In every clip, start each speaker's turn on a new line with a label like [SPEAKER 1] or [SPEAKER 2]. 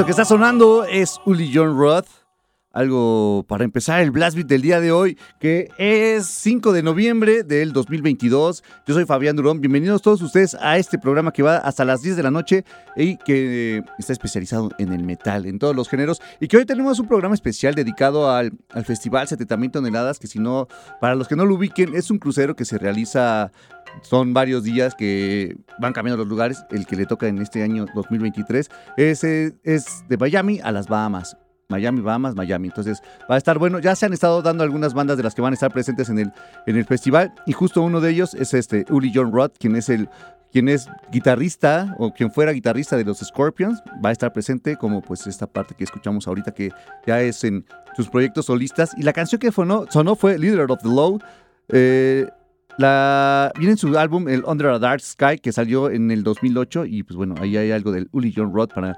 [SPEAKER 1] Eso que está sonando es Uli John Roth. Algo para empezar el Blast Beat del día de hoy, que es 5 de noviembre del 2022. Yo soy Fabián Durón. Bienvenidos todos ustedes a este programa que va hasta las 10 de la noche y que está especializado en el metal, en todos los géneros. Y que hoy tenemos un programa especial dedicado al, al Festival 70.000 toneladas, que si no, para los que no lo ubiquen, es un crucero que se realiza son varios días que van cambiando los lugares. El que le toca en este año 2023 es, eh, es de Miami a las Bahamas. Miami, Bahamas, Miami. Entonces va a estar bueno. Ya se han estado dando algunas bandas de las que van a estar presentes en el, en el festival. Y justo uno de ellos es este Uli John Roth, quien es el quien es guitarrista o quien fuera guitarrista de los Scorpions, va a estar presente como pues esta parte que escuchamos ahorita que ya es en sus proyectos solistas. Y la canción que sonó, fue Leader of the Low. Eh, viene en su álbum, el Under a Dark Sky, que salió en el 2008. Y pues bueno, ahí hay algo del Uli John Roth para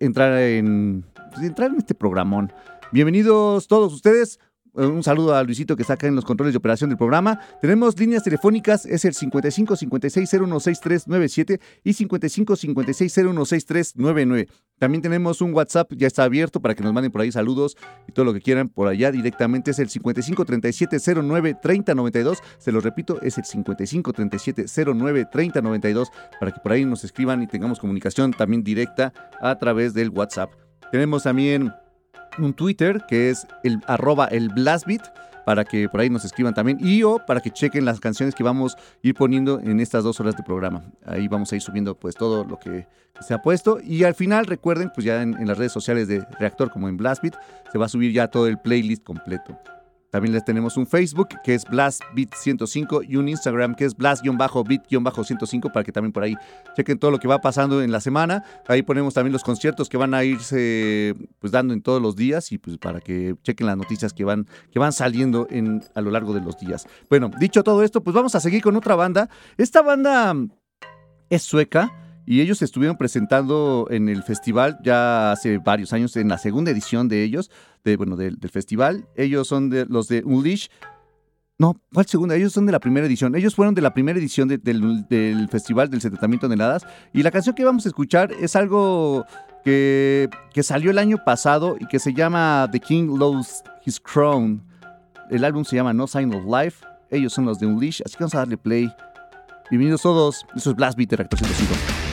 [SPEAKER 1] entrar, en, entrar en este programón. Bienvenidos todos ustedes. Eh, Un saludo a Luisito que está acá en los controles de operación del programa. Tenemos líneas telefónicas, es el 55 56 016397 y 55 56 016399. También tenemos un WhatsApp, ya está abierto para que nos manden por ahí saludos y todo lo que quieran por allá directamente. Es el 55 37 09 30 92. Se lo repito, es el 55 37 09 30 92 para que por ahí nos escriban y tengamos comunicación también directa a través del WhatsApp. Tenemos también un Twitter que es el arroba el Blastbeat. para que por ahí nos escriban también y o para que chequen las canciones que vamos a ir poniendo en estas dos horas de programa. Ahí vamos a ir subiendo pues todo lo que se ha puesto y al final recuerden pues ya en, en las redes sociales de Reactor como en Blastbeat se va a subir ya todo el playlist completo. También les tenemos un Facebook que es BlastBeat105 y un Instagram que es Blast-Beat-105 para que también por ahí chequen todo lo que va pasando en la semana. Ahí ponemos también los conciertos que van a irse pues dando en todos los días y pues para que chequen las noticias que van, que van saliendo en, a lo largo de los días. Bueno, dicho todo esto, pues vamos a seguir con otra banda. Esta banda es sueca. Y ellos estuvieron presentando en el festival ya hace varios años, en la segunda edición de ellos, de, bueno, del, festival. Ellos son los de Unleash. No, ¿cuál segunda? Ellos son de la primera edición. Ellos fueron de la primera edición de- del, festival del 70.000 toneladas. Y la canción que vamos a escuchar es algo que, que salió el año pasado y que se llama The King Lost His Crown. El álbum se llama No Sign of Life. Ellos son los de Unleash, así que vamos a darle play. Bienvenidos todos. Eso es Blast Beat Reactor 105.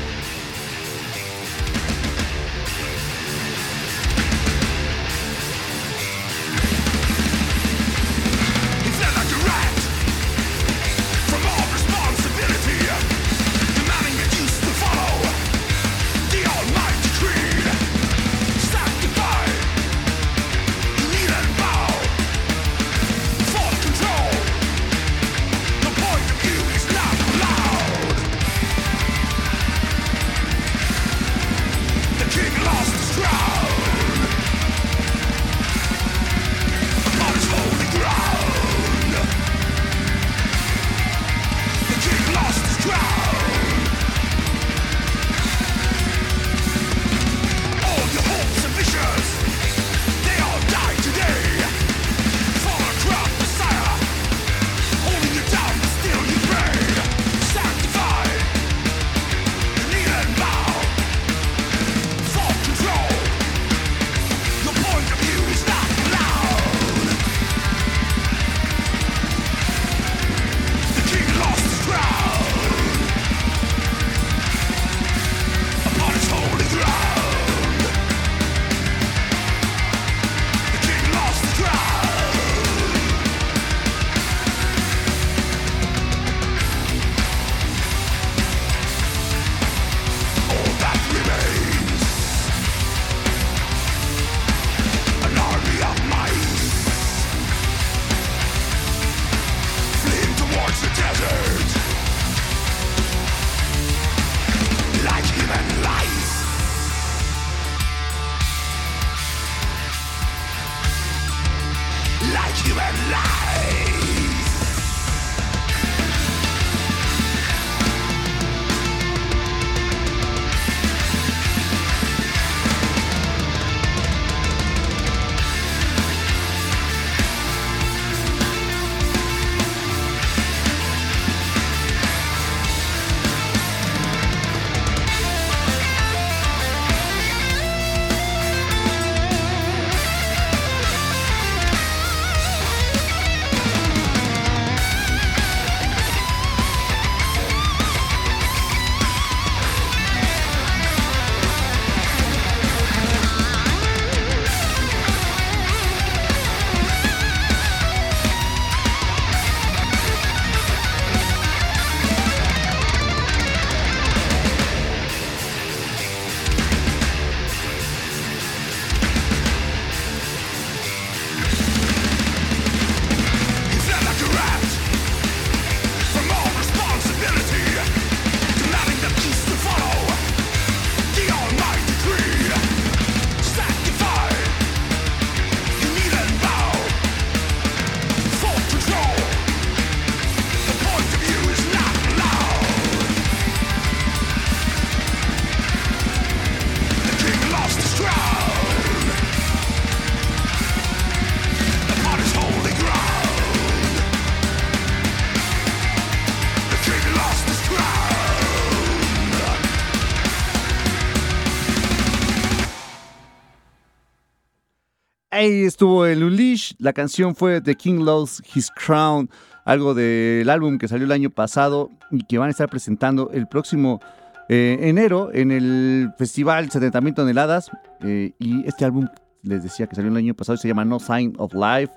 [SPEAKER 1] Ahí estuvo el Unleash. La canción fue The King Lost His Crown, algo del álbum que salió el año pasado y que van a estar presentando el próximo eh, enero en el festival 70.000 toneladas. Eh, y este álbum, les decía que salió el año pasado, se llama No Sign of Life.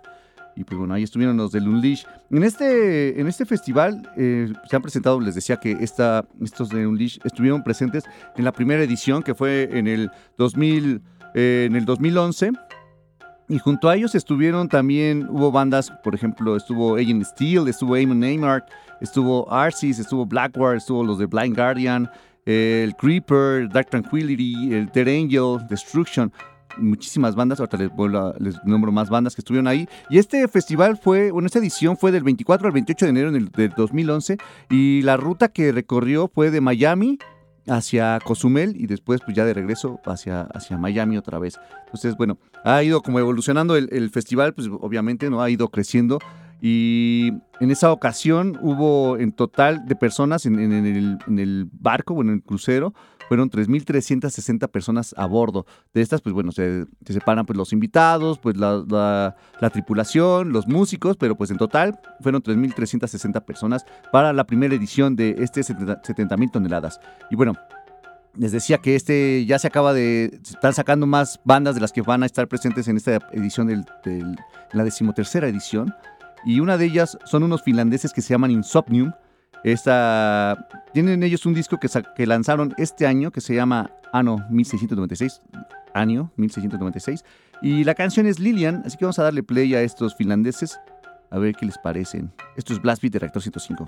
[SPEAKER 1] Y pues bueno, ahí estuvieron los del Unleash. En este, en este festival eh, se han presentado, les decía que esta, estos de Unleash estuvieron presentes en la primera edición que fue en el 2000, eh, en el 2011. Y junto a ellos estuvieron también, hubo bandas, por ejemplo, estuvo Agent Steel, estuvo Amon Neymar, estuvo Arcis, estuvo Blackguard, estuvo los de Blind Guardian, el Creeper, Dark Tranquility, el Dead Angel, Destruction muchísimas bandas, ahorita les, les, nombro más bandas que estuvieron ahí. Y este festival fue, bueno, esta edición fue del 24 al 28 de enero del 2011 y la ruta que recorrió fue de Miami hacia Cozumel y después pues ya de regreso hacia, hacia Miami otra vez. Entonces, bueno, ha ido como evolucionando el, el festival, pues obviamente no ha ido creciendo y en esa ocasión hubo en total de personas en, el, barco, bueno, en el crucero, fueron 3.360 personas a bordo. De estas, pues bueno, se, separan pues, los invitados, pues la, tripulación, los músicos, pero pues en total fueron 3.360 personas para la primera edición de este 70.000 toneladas. Y bueno, les decía que este ya se acaba de. Están sacando más bandas de las que van a estar presentes en esta edición del, la decimotercera edición y una de ellas son unos finlandeses que se llaman Insomnium. Esta, tienen ellos un disco que, lanzaron este año que se llama Ano 1696, año 1696, y la canción es Lilian, así que vamos a darle play a estos finlandeses a ver qué les parecen. Esto es Blast Beat de Reactor 105.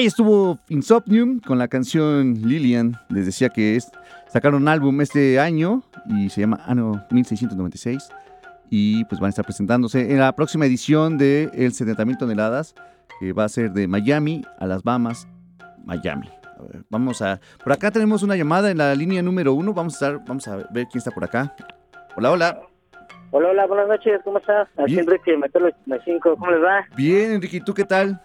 [SPEAKER 1] Ahí estuvo Insomnium con la canción Lilian. Les decía que es, sacaron un álbum este año y se llama Ano 1696. Y pues van a estar presentándose en la próxima edición de El 70.000 toneladas, que va a ser de Miami a las Bahamas, Miami. A ver, vamos a. Por acá tenemos una llamada en la línea número uno. Vamos a estar, vamos a ver quién está por acá. Hola, hola.
[SPEAKER 2] Hola, hola, buenas noches, ¿cómo estás? Aquí
[SPEAKER 1] Bien.
[SPEAKER 2] Enrique, Metelo 85, ¿cómo les va?
[SPEAKER 1] Bien, Enrique, ¿y tú qué tal?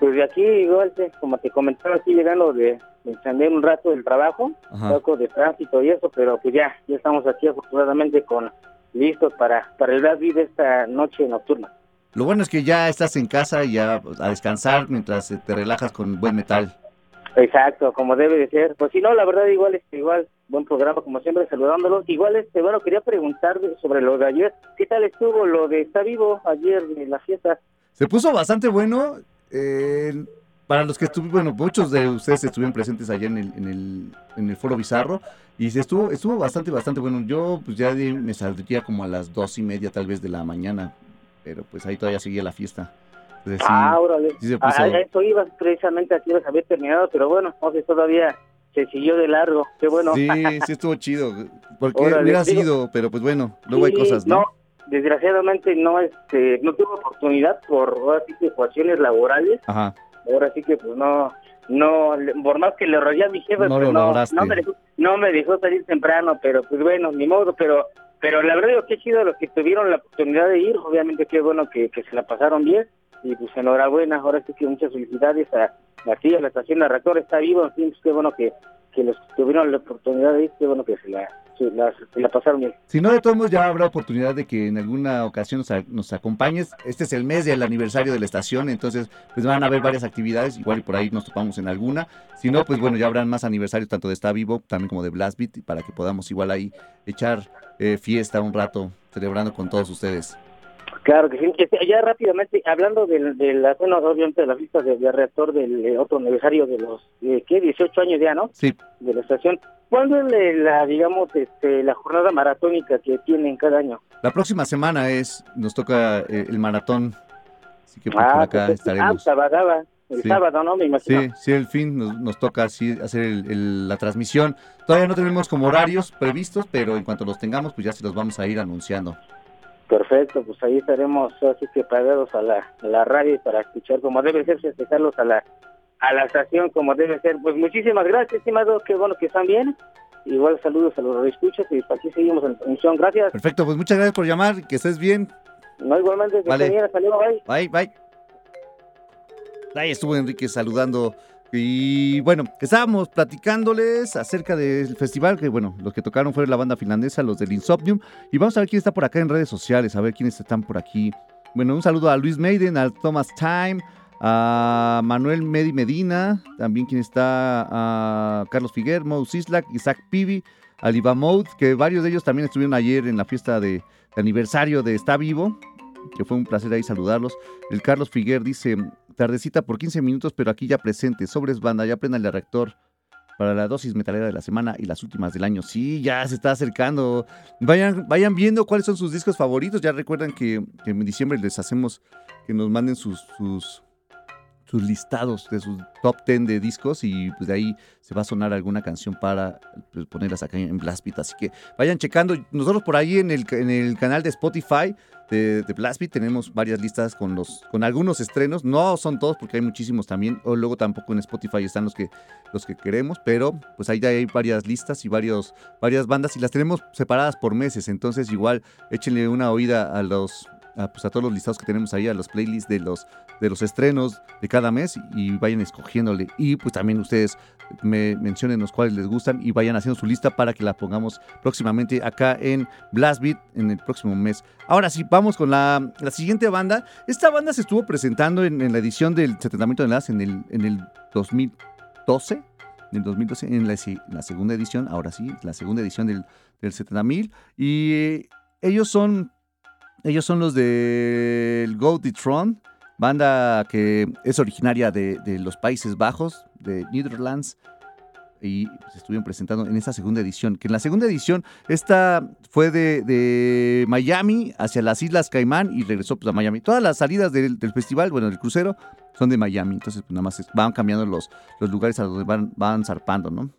[SPEAKER 2] Pues de aquí, igual, como te comentaba, aquí llegando de, de encender un rato del trabajo, un
[SPEAKER 1] Ajá.
[SPEAKER 2] poco de tránsito y eso, pero pues ya, ya estamos aquí afortunadamente con listos para, para el Beat de esta noche nocturna.
[SPEAKER 1] Lo bueno es que ya estás en casa y ya a descansar mientras te relajas con buen metal.
[SPEAKER 2] Exacto, como debe de ser. Pues si no, la verdad, igual, este, igual, buen programa, como siempre, saludándolos. Igual, este, bueno, quería preguntar sobre lo de ayer. ¿Qué tal estuvo lo de Está Vivo ayer en la fiesta?
[SPEAKER 1] Se puso bastante bueno. Eh, para los que estuvieron, bueno, muchos de ustedes estuvieron presentes allá en el, en el, en el foro bizarro y se estuvo, estuvo bastante, bastante bueno. Yo pues ya de- me saldría como a las dos y media tal vez de la mañana, pero pues ahí todavía seguía la fiesta. Entonces, sí,
[SPEAKER 2] Ah, órale.
[SPEAKER 1] sí se puso-
[SPEAKER 2] eso iba precisamente aquí los había terminado, pero bueno, o sea, todavía se siguió de largo. Qué bueno.
[SPEAKER 1] sí, sí estuvo chido. Porque
[SPEAKER 2] Órale,
[SPEAKER 1] hubiera
[SPEAKER 2] digo-
[SPEAKER 1] sido, pero pues bueno, luego hay cosas, ¿no?
[SPEAKER 2] Desgraciadamente no este no tuve oportunidad por ahora sí que laborales.
[SPEAKER 1] Ajá.
[SPEAKER 2] Ahora sí que pues no no por más que le rogué a mi jefe,
[SPEAKER 1] No
[SPEAKER 2] pues
[SPEAKER 1] lo
[SPEAKER 2] no, no me dejó no me dejó salir temprano, pero pues bueno, ni modo, pero pero la verdad digo que chido los que tuvieron la oportunidad de ir, obviamente qué bueno que, que se la pasaron bien. Y pues enhorabuena, ahora sí que muchas felicidades a aquí a la estación de reactor está vivo, en fin, pues, qué bueno que, que los que tuvieron la oportunidad de ir, qué bueno que se la, la.
[SPEAKER 1] Si no, de todos modos ya habrá oportunidad de que en alguna ocasión nos, acompañes. Este es el mes del aniversario de la estación, entonces pues van a haber varias actividades, igual por ahí nos topamos en alguna. Si no, pues bueno, ya habrán más aniversarios tanto de Está Vivo, también como de Blast Beat, para que podamos igual ahí echar eh, fiesta un rato, celebrando con todos ustedes.
[SPEAKER 2] Claro que sí. Este, Ya rápidamente, hablando del- de, la, bueno, obviamente de las listas de, de reactor del eh, otro aniversario de los, eh, ¿qué? 18 años ya, ¿no?
[SPEAKER 1] Sí.
[SPEAKER 2] De la estación. ¿Cuándo es la, la, digamos, este, la jornada maratónica que tienen cada año?
[SPEAKER 1] La próxima semana es, nos toca eh, el maratón, así que pues, por
[SPEAKER 2] ah,
[SPEAKER 1] acá
[SPEAKER 2] pues, ah,
[SPEAKER 1] estaremos.
[SPEAKER 2] sábado, el
[SPEAKER 1] Sí.
[SPEAKER 2] sábado, ¿no? Me imagino.
[SPEAKER 1] Sí, sí, el fin nos, nos toca así hacer el- el- la transmisión. Todavía no tenemos como horarios previstos, pero en cuanto los tengamos, pues ya se los vamos a ir anunciando.
[SPEAKER 2] Perfecto, pues ahí estaremos así que pagados a la, a la radio para escuchar como debe ser, festejarlos a la, a la estación como debe ser. Pues muchísimas gracias, estimado, qué bueno que están bien. Igual saludos a los escuchas y aquí seguimos en función. Gracias.
[SPEAKER 1] Perfecto, pues muchas gracias por llamar, que estés bien.
[SPEAKER 2] No, igualmente, que
[SPEAKER 1] Vale.
[SPEAKER 2] hasta luego, bye.
[SPEAKER 1] Bye, bye. Ahí estuvo Enrique saludando. Y bueno, estábamos platicándoles acerca del festival, que bueno, los que tocaron fueron la banda finlandesa, los del Insomnium. Y vamos a ver quién está por acá en redes sociales, a ver quiénes están por aquí. Bueno, un saludo a Luis Maiden, a Thomas Time, a Manuel Medi Medina, también quien está a Carlos Figuer, Mo Sislak, Isaac Pivi, Aliba Mode, que varios de ellos también estuvieron ayer en la fiesta de, de aniversario de Está Vivo, que fue un placer ahí saludarlos. El Carlos Figuer dice, tardecita por 15 minutos, pero aquí ya presente, sobres banda, ya prendan el reactor para la dosis metalera de la semana y las últimas del año. Sí, ya se está acercando. Vayan, vayan viendo cuáles son sus discos favoritos. Ya recuerdan que, en diciembre les hacemos que nos manden sus, sus listados de sus top 10 de discos y pues de ahí se va a sonar alguna canción para pues, ponerlas acá en Blast Beat. Así que vayan checando. Nosotros por ahí en el, en el canal de Spotify de, de Blast Beat tenemos varias listas con, los, con algunos estrenos. No son todos porque hay muchísimos también. O luego tampoco en Spotify están los que, los que queremos. Pero pues ahí hay varias listas y varios, varias bandas y las tenemos separadas por meses. Entonces igual échenle una oída a los... A, pues a todos los listados que tenemos ahí, a los playlists de los, de los estrenos de cada mes y vayan escogiéndole. Y pues también ustedes me mencionen los cuales les gustan y vayan haciendo su lista para que la pongamos próximamente acá en Blast Beat en el próximo mes. Ahora sí, vamos con la, la siguiente banda. Esta banda se estuvo presentando en, la edición del 70 toneladas en el, en el 2012. En el 2012, en la, la segunda edición, ahora sí, la segunda edición del, del 70.000. Y ellos son, ellos son los del Go the Throne, banda que es originaria de, los Países Bajos, de Netherlands, y se estuvieron presentando en esta segunda edición. Que en la segunda edición, esta fue de, Miami hacia las Islas Caimán y regresó pues, a Miami. Todas las salidas del, festival, bueno, del crucero, son de Miami, entonces pues, nada más van cambiando los, los lugares a donde van, van zarpando, ¿no?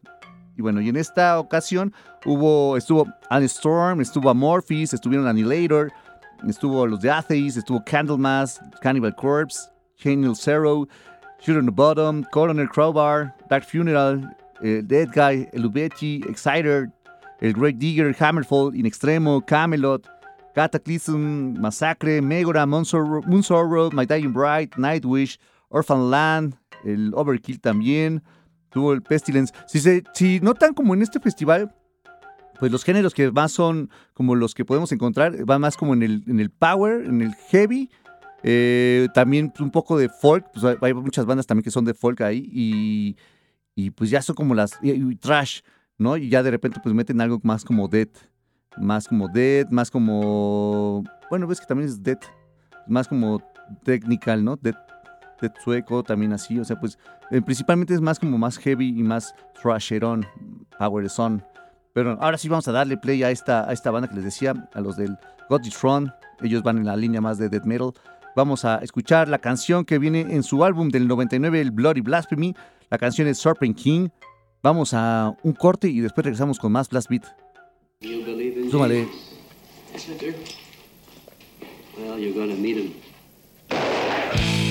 [SPEAKER 1] Y bueno, y en esta ocasión hubo, estuvo Anne Storm, estuvo Amorphis, estuvieron Annihilator, estuvo los de Atheist, estuvo Candlemas, Cannibal Corpse, Genial Zero, Shoot on the Bottom, Coroner Crowbar, Dark Funeral, eh, Dead Guy, Elubetti, Exciter, El Great Digger, Hammerfall, In Extremo, Camelot, Cataclysm, Massacre, Megora, Moonsorrow, My Dying Bride, Nightwish, Orphan Land, el Overkill también, tuvo el Pestilence. Si, se, si notan como en este festival, pues los géneros que más son como los que podemos encontrar, van más como en el, en el power, en el heavy, eh, también un poco de folk, pues hay, muchas bandas también que son de folk ahí y, y pues ya son como las, y, trash, ¿no? Y ya de repente pues meten algo más como death, más como death, más como, bueno, ves que también es death, más como technical, ¿no? Death, death sueco también así, o sea, pues eh, principalmente es más como más heavy y más thrasherón, power son. Pero ahora sí vamos a darle play a esta, a esta banda que les decía, a los del God is Throne. Ellos van en la línea más de death metal. Vamos a escuchar la canción que viene en su álbum del 99, el Bloody Blasphemy. La canción es Serpent King. Vamos a un corte y después regresamos con más Blast Beat. Súmale.
[SPEAKER 3] Well, you're gonna meet him.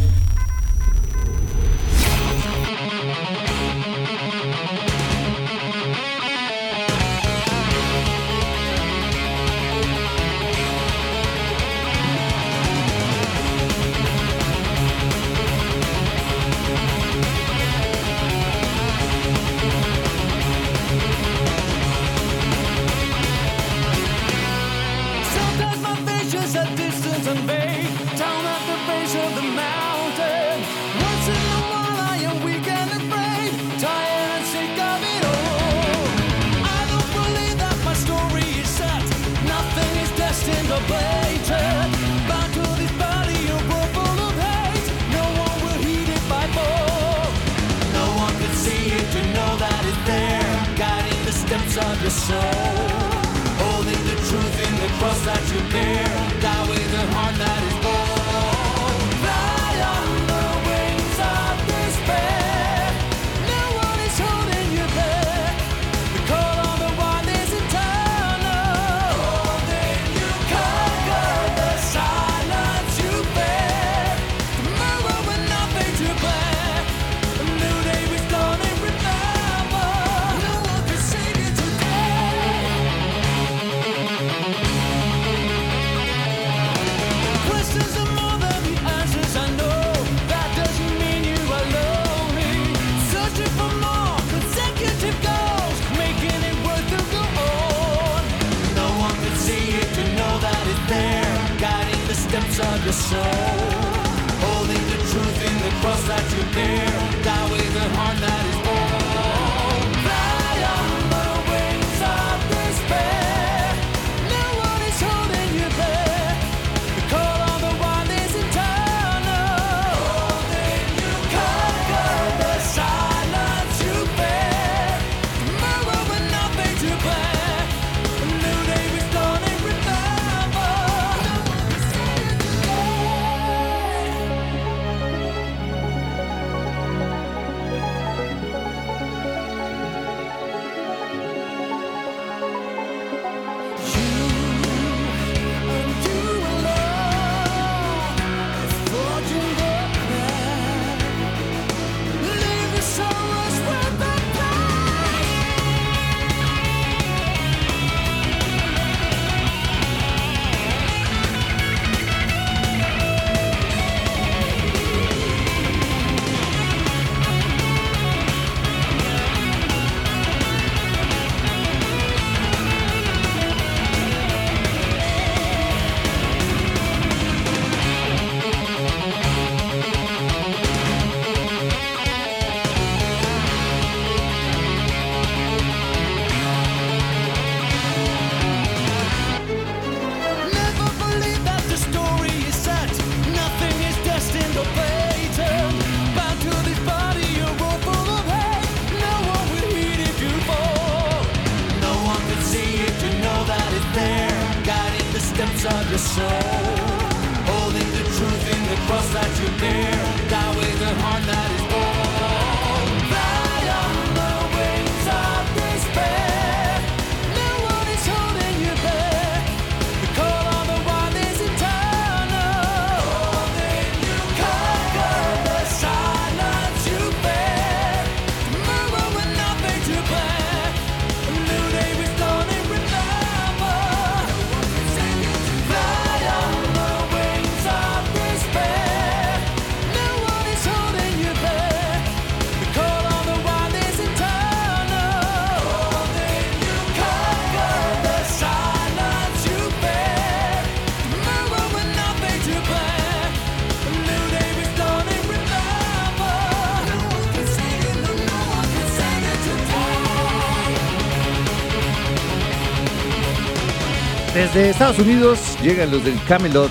[SPEAKER 1] Desde Estados Unidos llegan los del Camelot,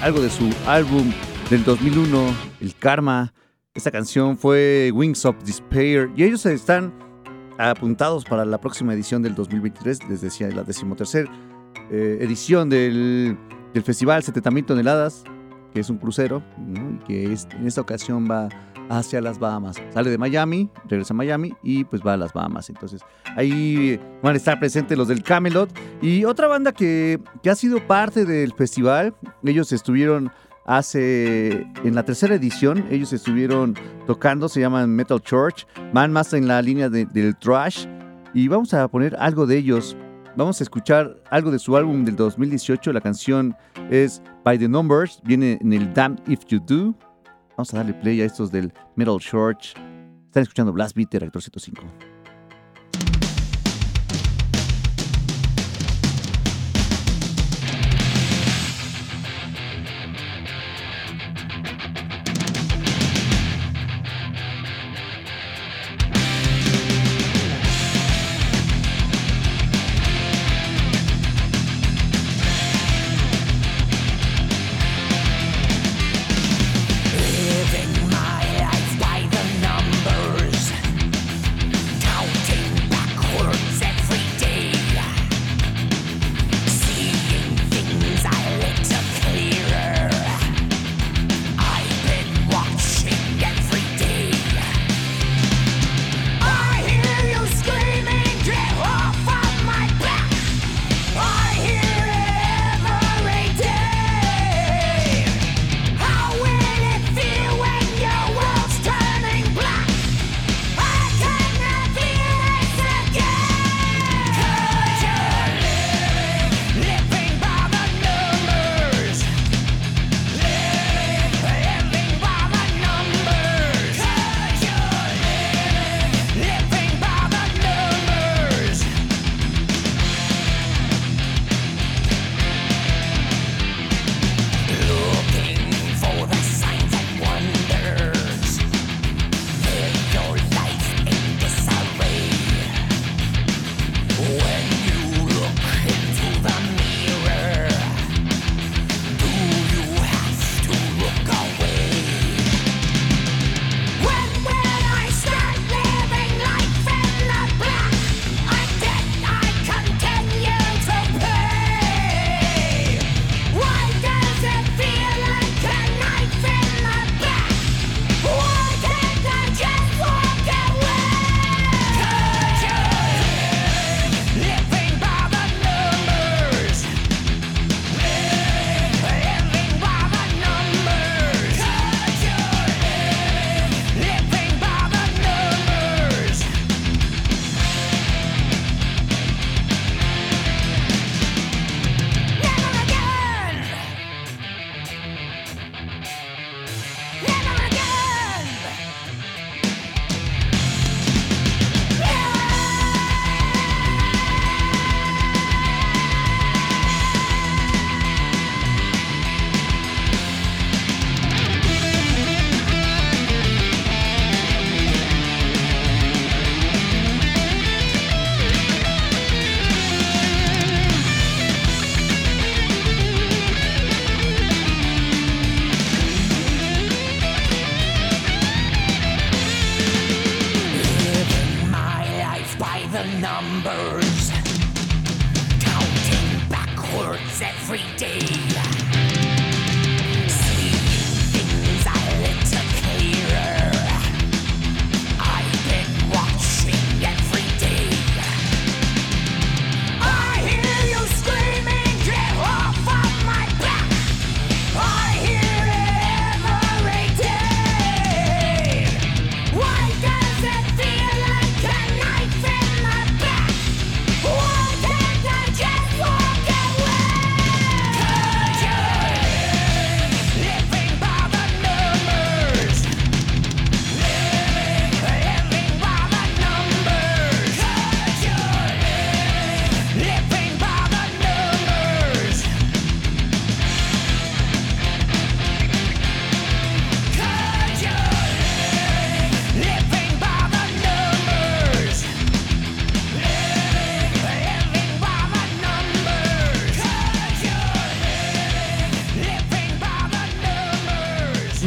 [SPEAKER 1] algo de su álbum del 2001, El Karma. Esta canción fue Wings of Despair y ellos están apuntados para la próxima edición del 2023, les decía, la decimotercer eh, edición del, del festival 70.000 toneladas que es un crucero, ¿no? que es, en esta ocasión va hacia las Bahamas. Sale de Miami, regresa a Miami y pues va a las Bahamas. Entonces ahí van a estar presentes los del Camelot. Y otra banda que, que ha sido parte del festival, ellos estuvieron hace en la tercera edición ellos estuvieron tocando se llaman Metal Church van más en la línea del trash y vamos a poner algo de ellos Vamos a escuchar algo de su álbum del 2018. La canción es By the Numbers, viene en el Damn If You Do. Vamos a darle play a estos del Metal Church. Están escuchando Blast Beat de 105.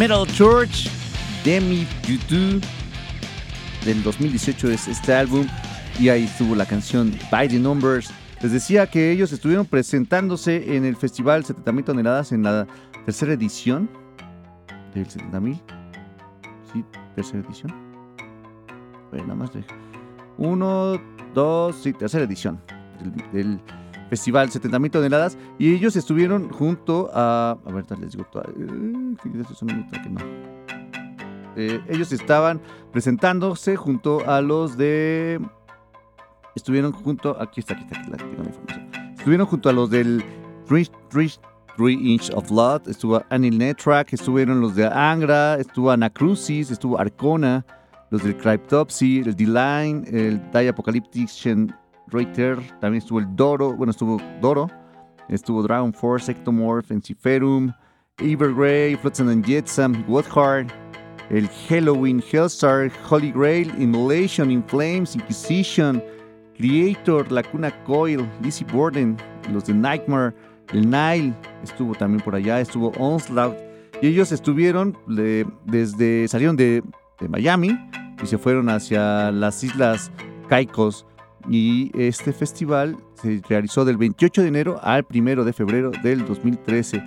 [SPEAKER 1] Metal Church, Demi Dudu, del 2018 es este álbum y ahí estuvo la canción By the Numbers. Les decía que ellos estuvieron presentándose en el festival 70.000 toneladas en la tercera edición del 70.000. Sí, tercera edición. Bueno, nada más de uno, dos, sí, tercera edición del, festival 70.000 toneladas y ellos estuvieron junto a a ver les digo toda- eh, Eh, ellos estaban presentándose junto a los de estuvieron junto aquí está aquí está, aquí tengo la información. Estuvieron junto a los del 3 Inch of Blood estuvo Anil Netrak estuvieron los de Angra estuvo Anacrucis estuvo Arcona los del Cryptopsy el D-Line el Die Apocalyptic Reiter también estuvo el Doro bueno estuvo Doro estuvo Dragon Force Ectomorph Enciferum Evergrey Flotsam and Jetsam Woodhard el Halloween, Hellstar, Holy Grail, Immolation, In Flames, Inquisition, Creator, Lacuna Coil, Lizzie Borden, los de Nightmare, el Nile, estuvo también por allá, estuvo Onslaught, y ellos estuvieron de- desde, salieron de, de Miami y se fueron hacia las Islas Caicos, y este festival se realizó del 28 de enero al 1 de febrero del 2013.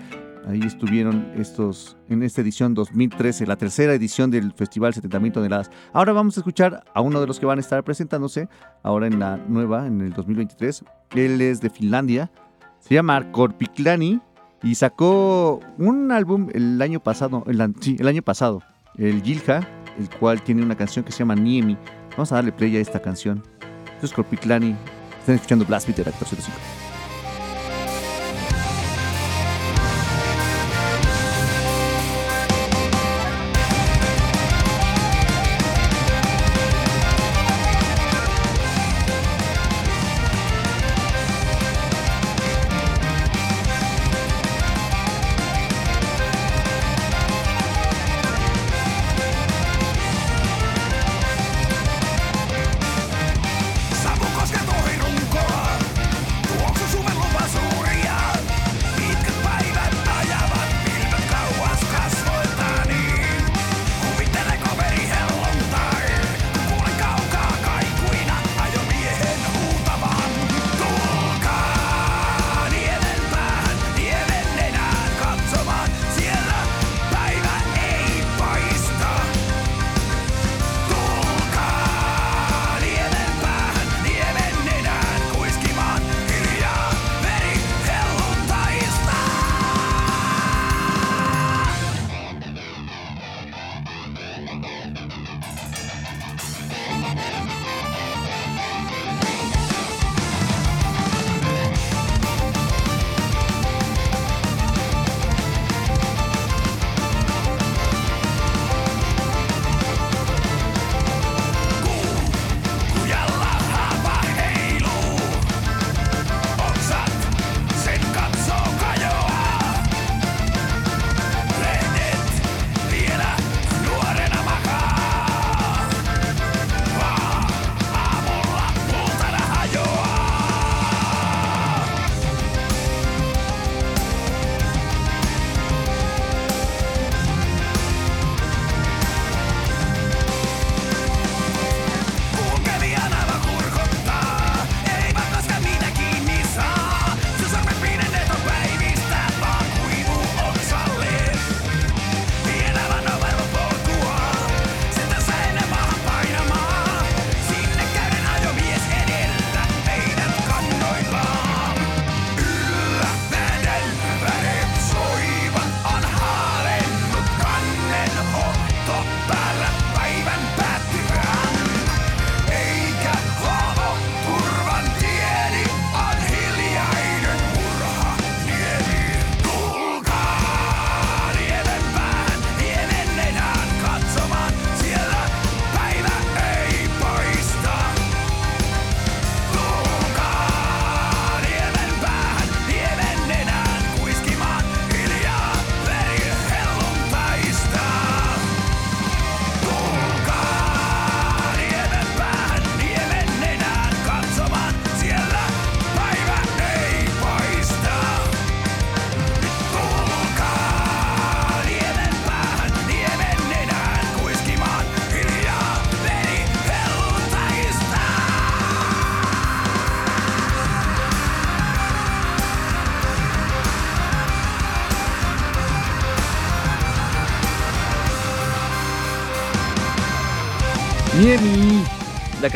[SPEAKER 1] Ahí estuvieron estos en esta edición 2013, la tercera edición del Festival 70.000 toneladas. Ahora vamos a escuchar a uno de los que van a estar presentándose ahora en la nueva, en el 2023. Él es de Finlandia, se llama Korpiklani y sacó un álbum el año pasado, el, sí, el año pasado, el Gilja, el cual tiene una canción que se llama Niemi. Vamos a darle play a esta canción. Esto es Korpiklani. Están escuchando Blast Beat de Reactor 105.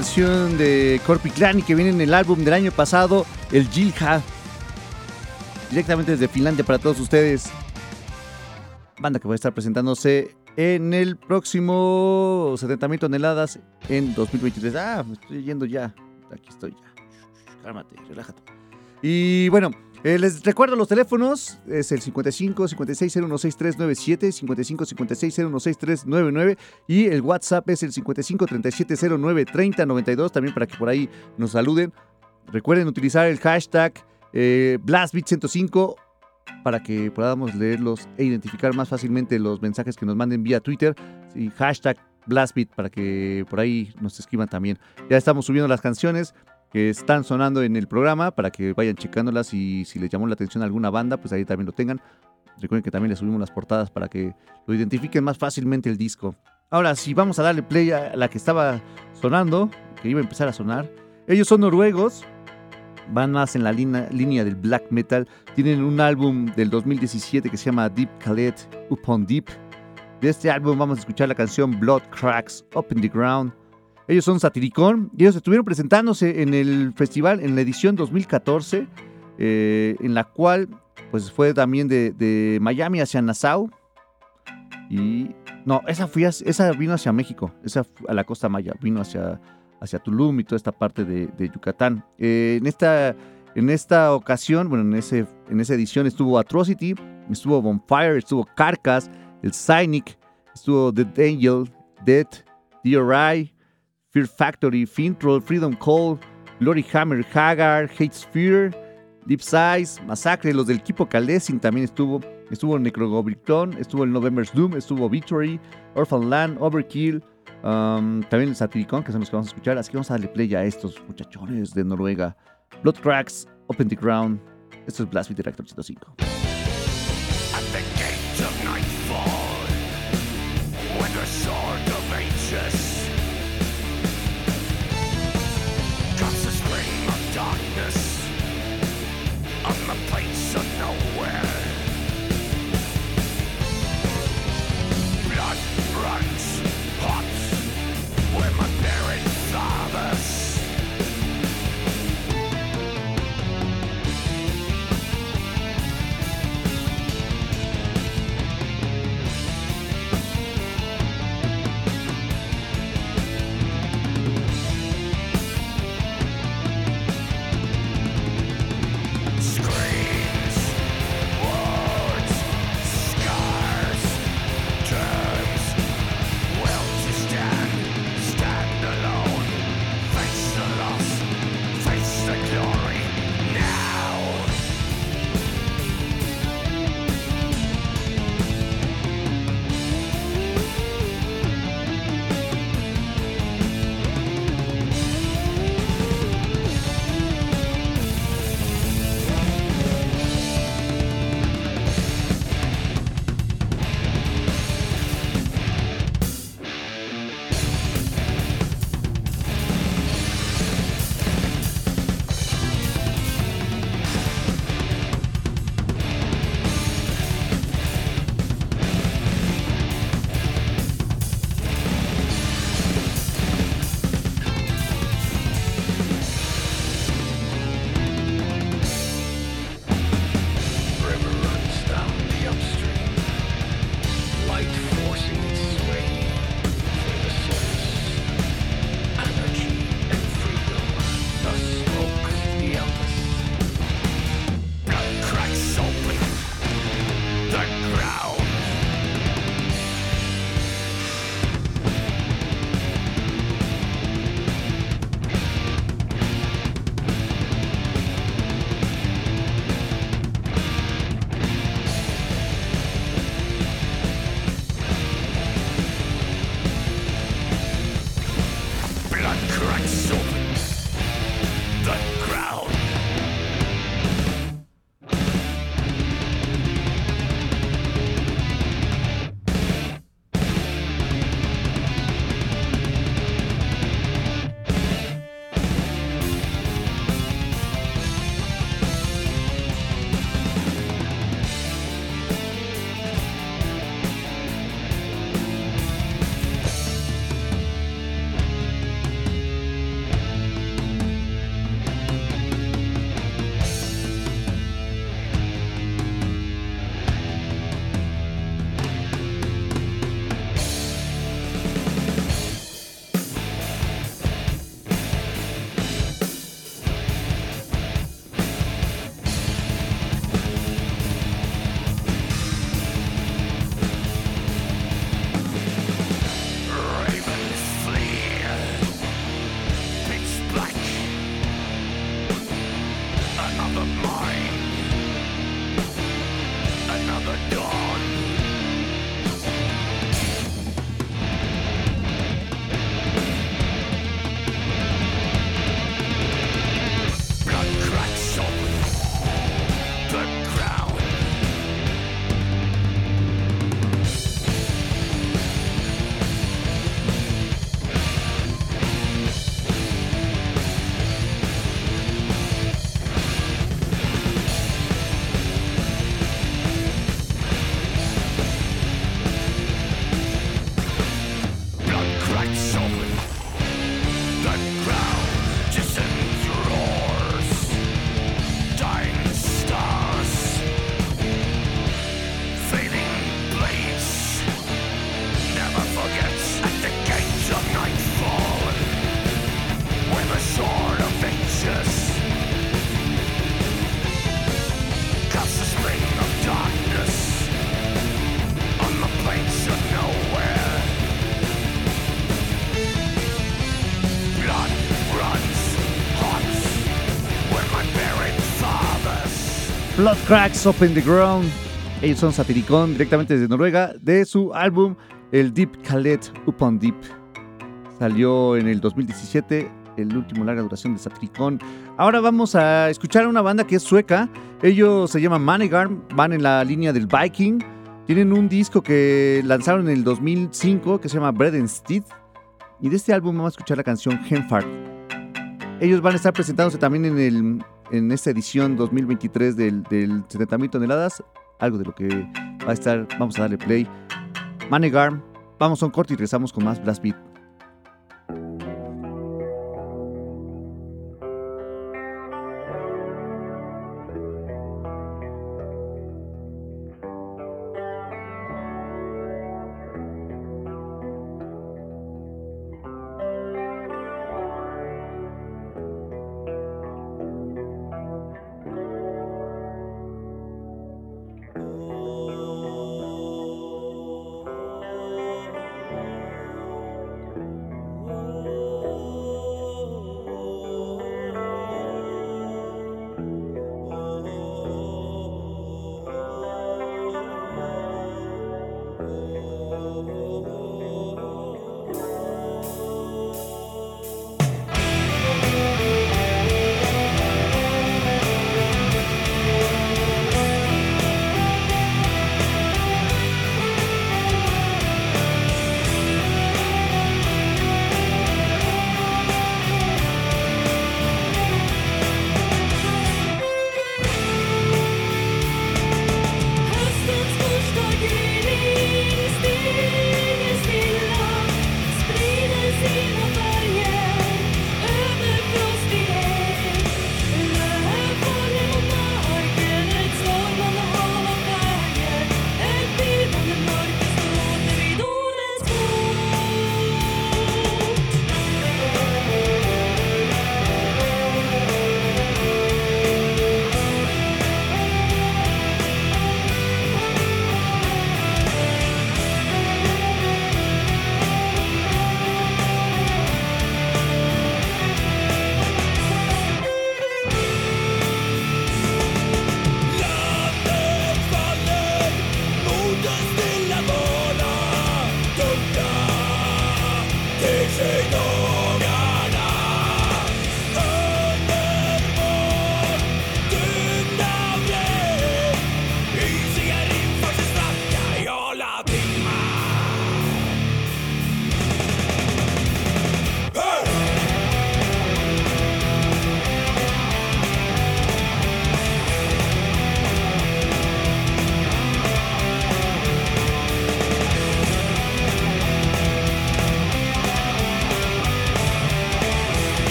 [SPEAKER 1] Canción de Corpi Clan que viene en el álbum del año pasado, el Jilha. Directamente desde Finlandia para todos ustedes. Banda que va a estar presentándose en el próximo 70.000 toneladas en 2023. Ah, me estoy yendo ya. Aquí estoy ya. Cálmate, relájate. Y bueno, eh, les recuerdo los teléfonos, es el 55 56 016397, 55 56 016399 y el WhatsApp es el 55 37 09 30 92, también para que por ahí nos saluden. Recuerden utilizar el hashtag eh, BlastBeat105 para que podamos leerlos e identificar más fácilmente los mensajes que nos manden vía Twitter y hashtag BlastBeat para que por ahí nos escriban también. Ya estamos subiendo las canciones que están sonando en el programa para que vayan checándolas y si les llamó la atención alguna banda, pues ahí también lo tengan. Recuerden que también les subimos las portadas para que lo identifiquen más fácilmente el disco. Ahora, si vamos a darle play a la que estaba sonando, que iba a empezar a sonar, ellos son noruegos, van más en la lina- línea del black metal, tienen un álbum del 2017 que se llama Deep Khaled Upon Deep. De este álbum vamos a escuchar la canción Blood Cracks Up in the Ground. Ellos son Satiricón ellos estuvieron presentándose en el festival en la edición 2014, eh, en la cual pues fue también de, Miami hacia Nassau. Y no, esa, fui esa vino hacia México, esa a la costa maya, vino hacia, hacia Tulum y toda esta parte de, de Yucatán. Eh, en, esta, en esta ocasión, bueno, en, ese, en esa edición estuvo Atrocity, estuvo Bonfire, estuvo Carcass, el Cynic, estuvo The Angel, Dead, DRI, Fear Factory, Fintroll, Freedom Call, Glory Hammer, Hagar, Hate Sphere, Deep Size, Masacre, los del equipo Calesing también estuvo, estuvo Necrogobricton, estuvo el November's Doom, estuvo Victory, Orphan Land, Overkill, um, también el Satiricon, que son los que vamos a escuchar, así que vamos a darle play a estos muchachones de Noruega. Blood Cracks, Open the Ground, esto es Blast Beat Director 105.
[SPEAKER 3] Cracks Open the Ground. Ellos son Satiricón, directamente desde Noruega, de su álbum El Deep Khaled Upon Deep. Salió en el 2017, el último larga duración de Satiricón. Ahora vamos a escuchar a una banda que es sueca. Ellos se llaman Manegarm, van en la línea del Viking. Tienen un disco que lanzaron en el 2005 que se llama Bread and Steed. Y de este álbum vamos a escuchar la canción Henfart. Ellos van a estar presentándose también en, el, en esta edición 2023 del, del 70.000 toneladas. Algo de lo que va a estar, vamos a darle play. Manegarm, vamos a un corte y regresamos con más Blast Beat.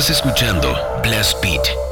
[SPEAKER 3] Estás escuchando Blast Beat.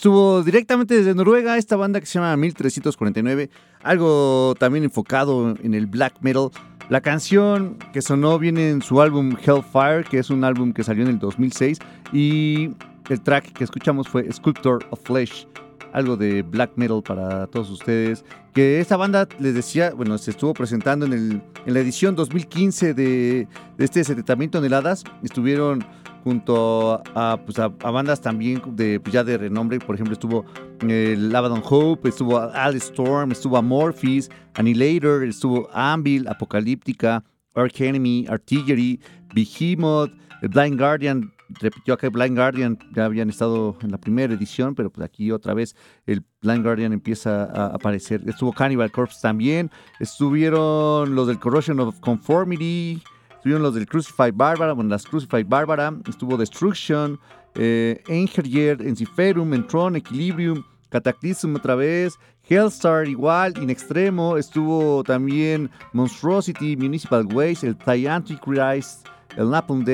[SPEAKER 1] Estuvo directamente desde Noruega esta banda que se llama 1349, algo también enfocado en el black metal. La canción que sonó viene en su álbum Hellfire, que es un álbum que salió en el 2006, y el track que escuchamos fue Sculptor of Flesh, algo de black metal para todos ustedes. Que esta banda, les decía, bueno, se estuvo presentando en, el, en la edición 2015 de, de este 70 mil toneladas. Estuvieron junto a, pues, a- bandas también de, pues, ya de renombre. Por ejemplo, estuvo el Abaddon Hope, estuvo Al Storm, estuvo Amorphis, Annihilator, estuvo Anvil, Apocalíptica, Arch Enemy, Artillery, Behemoth, el Blind Guardian. Repitió acá Blind Guardian, ya habían estado en la primera edición, pero pues aquí otra vez el Blind Guardian empieza a aparecer. Estuvo Cannibal Corpse también, estuvieron los del Corrosion of Conformity, Estuvieron los del Crucified Bárbara, bueno, las Crucified Bárbara, estuvo Destruction, eh, Enciferum, Entron, Equilibrium, Cataclysm otra vez, Hellstar igual, In Extremo, estuvo también Monstrosity, Municipal Waste, el Antichrist, el Napalm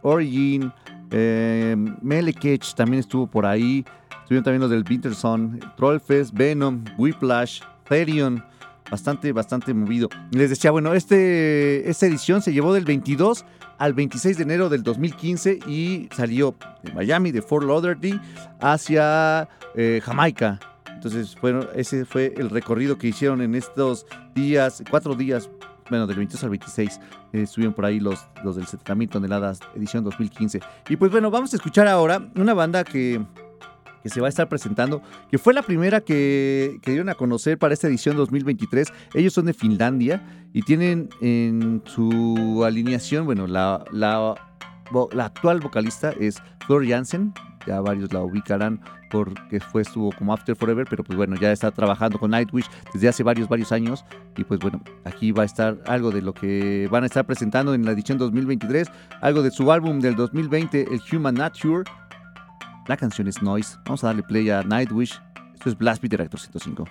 [SPEAKER 1] Origin, eh, Melekech también estuvo por ahí, estuvieron también los del Winterson, Trollfest, Venom, Whiplash, Therion, bastante, bastante movido. Les decía, bueno, este, esta edición se llevó del 22 al 26 de enero del 2015 y salió de Miami, de Fort Lauderdale, hacia eh, Jamaica. Entonces, bueno, ese fue el recorrido que hicieron en estos días, cuatro días, bueno, del 22 al 26, eh, estuvieron por ahí los, los del 70.000 toneladas, edición 2015. Y pues bueno, vamos a escuchar ahora una banda que, que se va a estar presentando, que fue la primera que, que dieron a conocer para esta edición 2023. Ellos son de Finlandia y tienen en su alineación, bueno, la, la, actual vocalista es Flor Jansen, ya varios la ubicarán porque fue estuvo como After Forever, pero pues bueno, ya está trabajando con Nightwish desde hace varios, varios años. Y pues bueno, aquí va a estar algo de lo que van a estar presentando en la edición 2023, algo de su álbum del 2020, el Human Nature. La canción es Noise. Vamos a darle play a Nightwish. Esto es Blast Beat Reactor 105.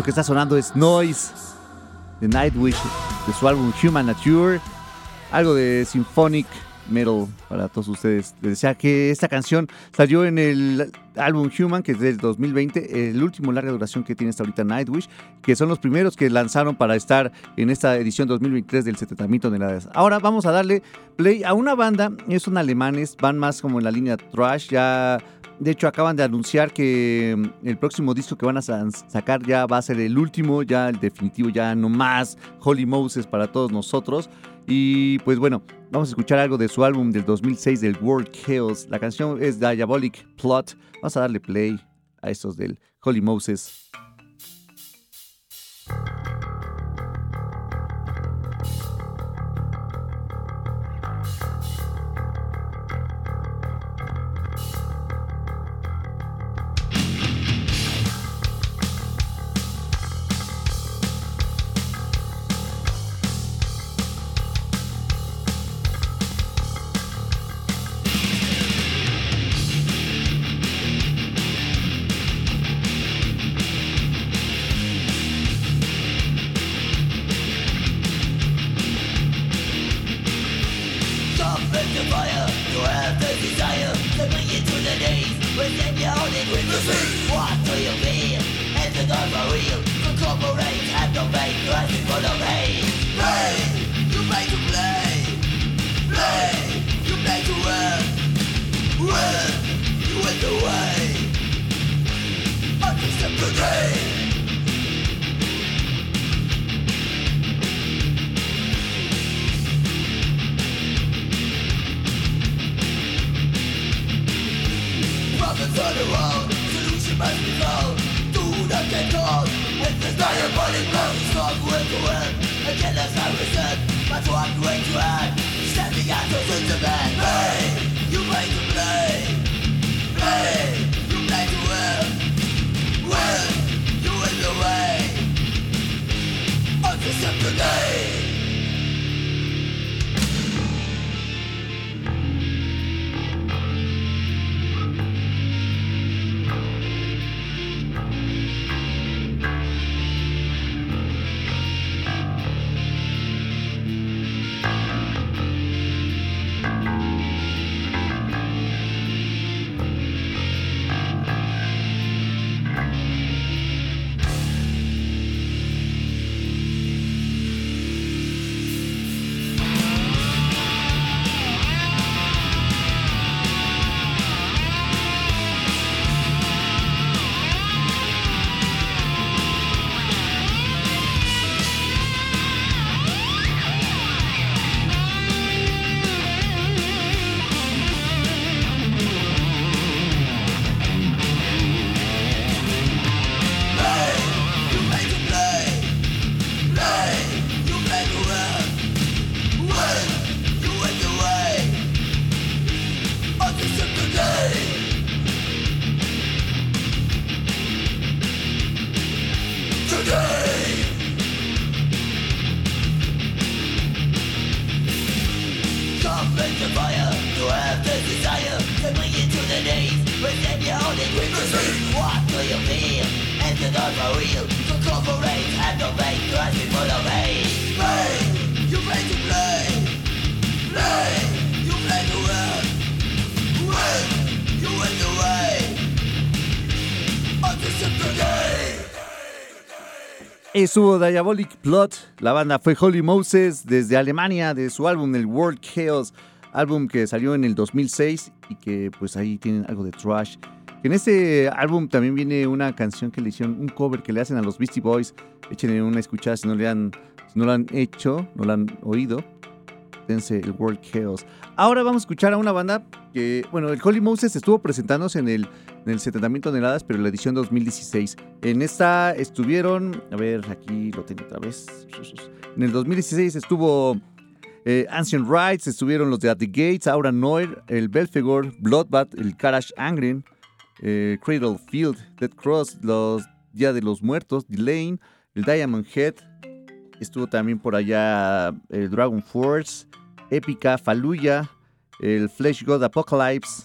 [SPEAKER 1] Eso que está sonando es Noise de Nightwish, de su álbum Human Nature. Algo de symphonic metal para todos ustedes. Les decía que esta canción salió en el álbum Human, que es del 2020, el último larga duración que tiene hasta ahorita Nightwish, que son los primeros que lanzaron para estar en esta edición 2023 del 70 mil toneladas. Ahora vamos a darle play a una banda, son alemanes, van más como en la línea trash, ya de hecho, acaban de anunciar que mm, el próximo disco que van a sa- sacar ya va a ser el último, ya el definitivo, ya no más Holy Moses para todos nosotros. Y pues bueno, vamos a escuchar algo de su álbum del 2006 del World Chaos. La canción es Diabolic Plot. Vamos a darle play a estos del Holy Moses. Estuvo Diabolic Plot, la banda fue Holy Moses desde Alemania, de su álbum el World Chaos, álbum que salió en el 2006 y que pues ahí tienen algo de trash. En este álbum también viene una canción que le hicieron, un cover que le hacen a los Beastie Boys. Échenle una escuchada si no le han, si no lo han hecho, no lo han oído. El World Chaos. Ahora vamos a escuchar a una banda que, bueno, el Holy Moses estuvo presentándose en el, en el 70.000 toneladas, pero en la edición 2016. En esta estuvieron, a ver, aquí lo tengo otra vez. En el 2016 estuvo eh, Ancient Rights, estuvieron los de At the Gates, Aura Noir, el Belfegor, Bloodbath, el Karash Angren, eh, Cradle Field, Dead Cross, los Día de los Muertos, Delane, el Diamond Head, estuvo también por allá el Dragon Force, Epica, Fallujah, el Flesh God Apocalypse,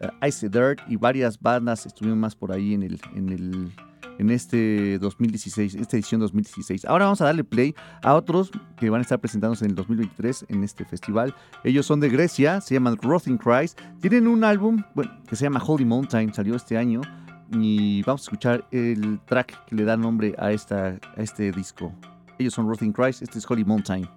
[SPEAKER 1] eh, Ice Dirt y varias bandas estuvieron más por ahí en el, en el, en este 2016, esta edición 2016. Ahora vamos a darle play a otros que van a estar presentándose en el 2023 en este festival. Ellos son de Grecia, se llaman Rotting Christ. Tienen un álbum bueno, que se llama Holy Mountain, salió este año. Y vamos a escuchar el track que le da nombre a, esta, a este disco. Ellos son Rotting Christ, este es Holy Mountain.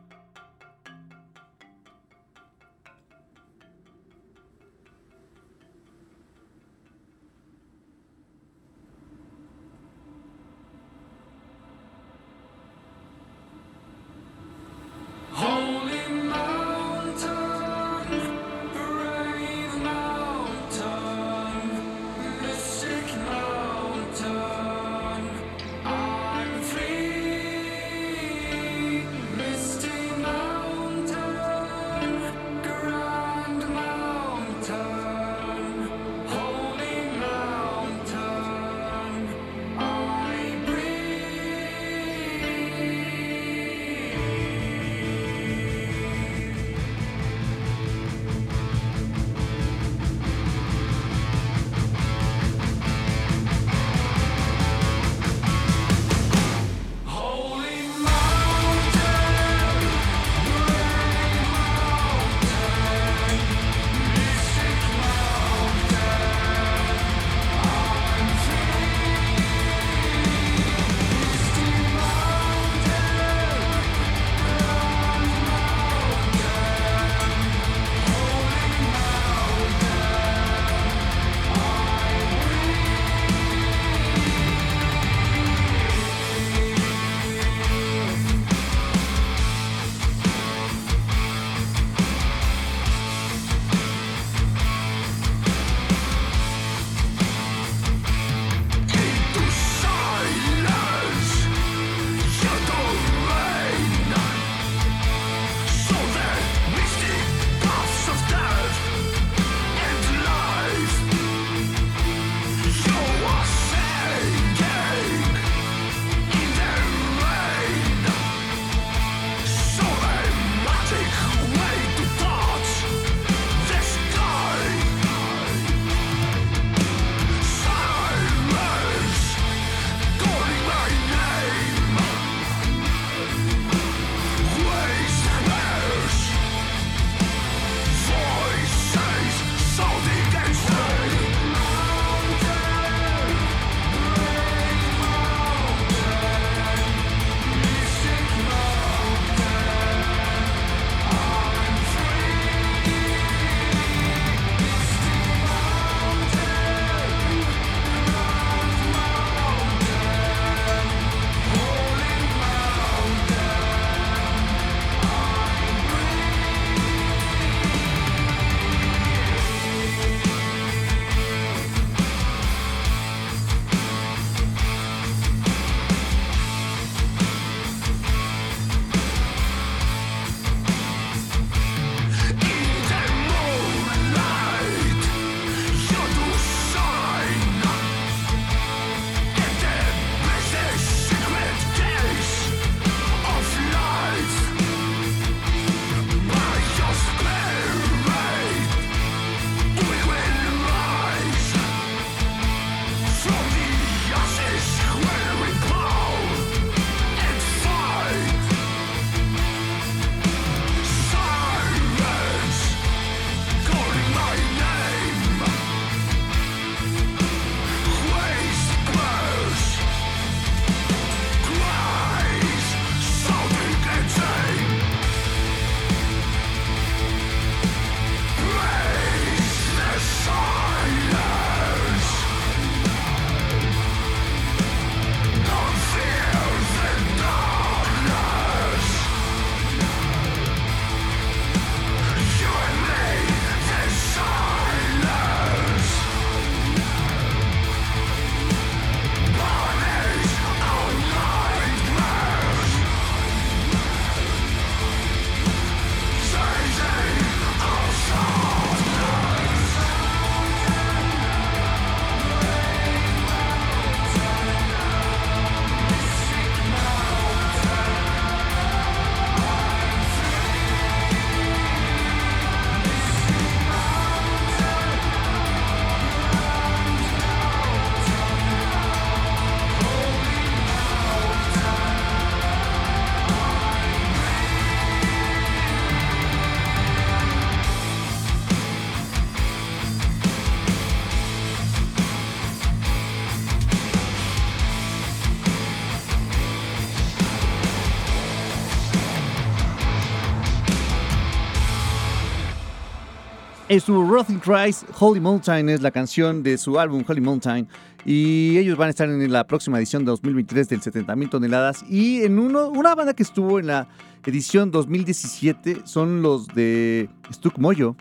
[SPEAKER 1] Estuvo Rotting Christ, Holy Mountain es la canción de su álbum Holy Mountain. Y ellos van a estar en la próxima edición de 2023 del 70.000 toneladas. Y en uno, una banda que estuvo en la edición 2017 son los de Stuck Moyo.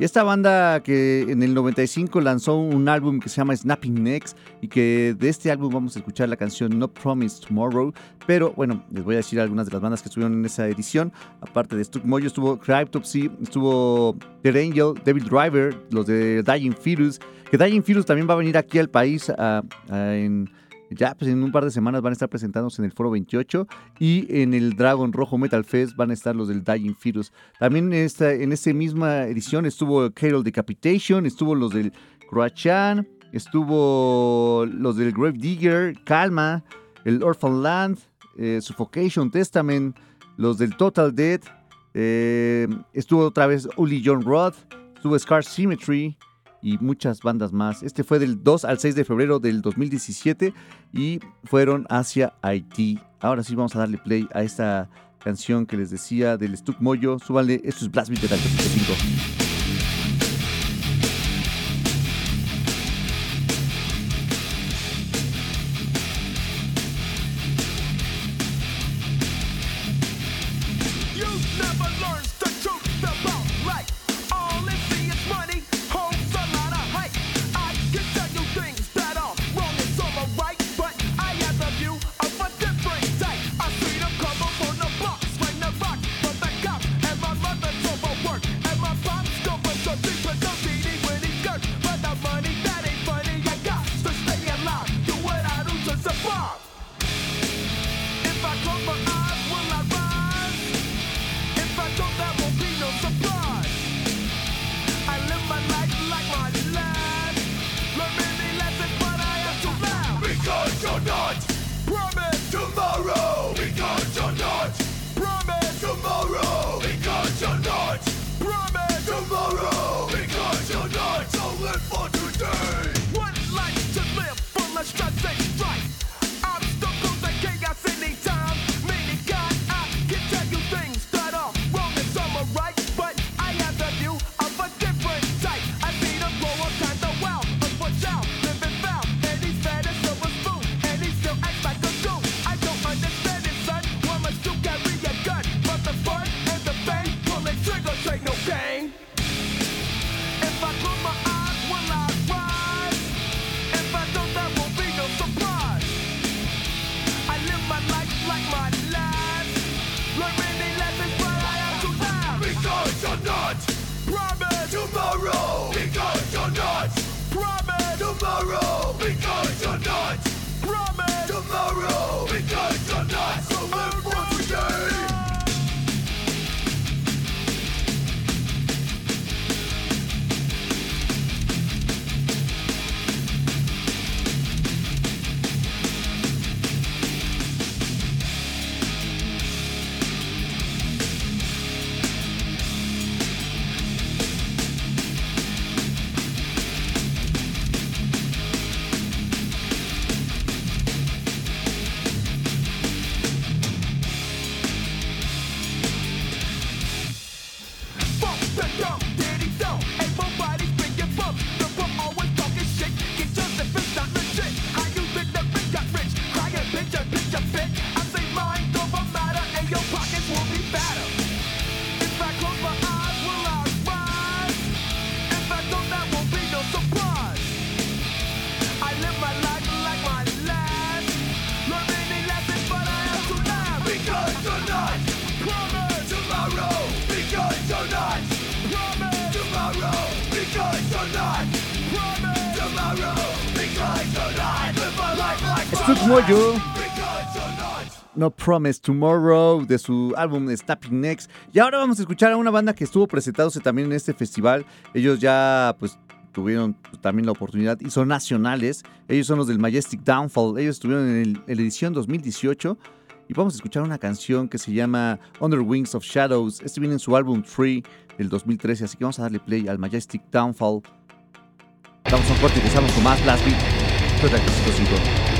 [SPEAKER 1] Y esta banda que en el 95 lanzó un álbum que se llama Snapping Necks y que de este álbum vamos a escuchar la canción No Promise Tomorrow. Pero bueno, les voy a decir algunas de las bandas que estuvieron en esa edición. Aparte de Stuck Moyo, estuvo Cryptopsy, estuvo The Angel, Devil Driver, los de Dying Fetus. Que Dying Fetus también va a venir aquí al país en, ya pues en un par de semanas van a estar presentándose en el Foro 28 y en el Dragon Rojo Metal Fest van a estar los del Dying Fetus. También en esta, en esta misma edición estuvo Carol Decapitation, estuvo los del Croachan, estuvo los del Grave Digger, Calma, el Orphan Land, eh, Suffocation Testament, los del Total Dead, eh, estuvo otra vez Uli John Roth, estuvo Scar Symmetry y muchas bandas más. Este fue del 2 al 6 de febrero del 2017 y fueron hacia Haití. Ahora sí vamos a darle play a esta canción que les decía del Stuck Moyo. Súbanle, esto es Blast Beat de 5.
[SPEAKER 4] Promise Tomorrow
[SPEAKER 1] de su álbum Snapping Necks. Y ahora vamos a escuchar a una banda que estuvo presentándose también en este festival. Ellos ya pues tuvieron también la oportunidad y son nacionales. Ellos son los del Majestic Downfall. Ellos estuvieron en, el- en la edición 2018 y vamos a escuchar una canción que se llama Under Wings of Shadows. Este viene en su álbum Free del 2013, así que vamos a darle play al Majestic Downfall. Damos un corte y empezamos con más Blast Beat.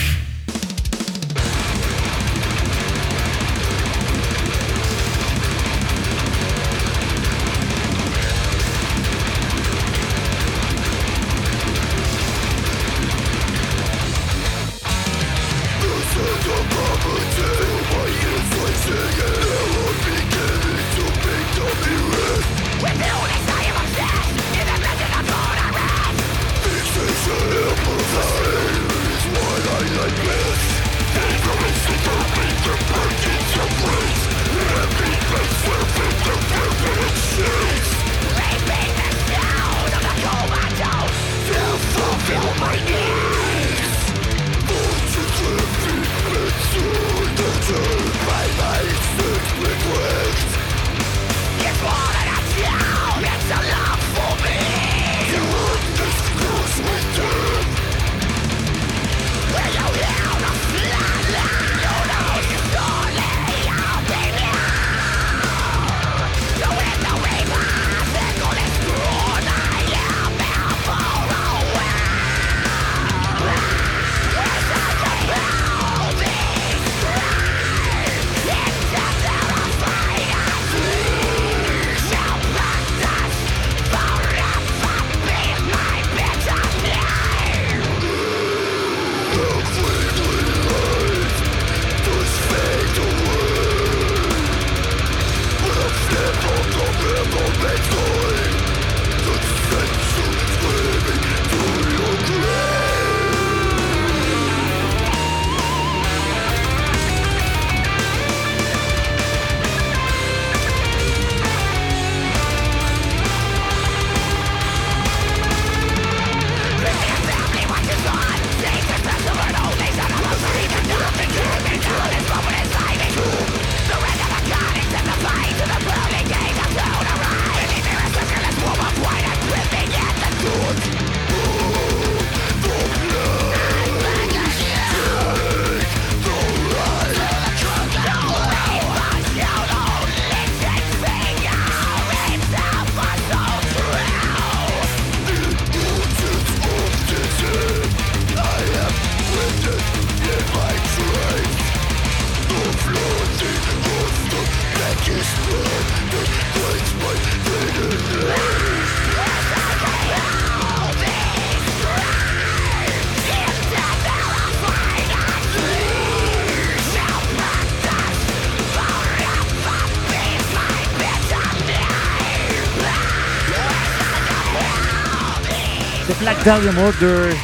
[SPEAKER 1] Dahlia Murder,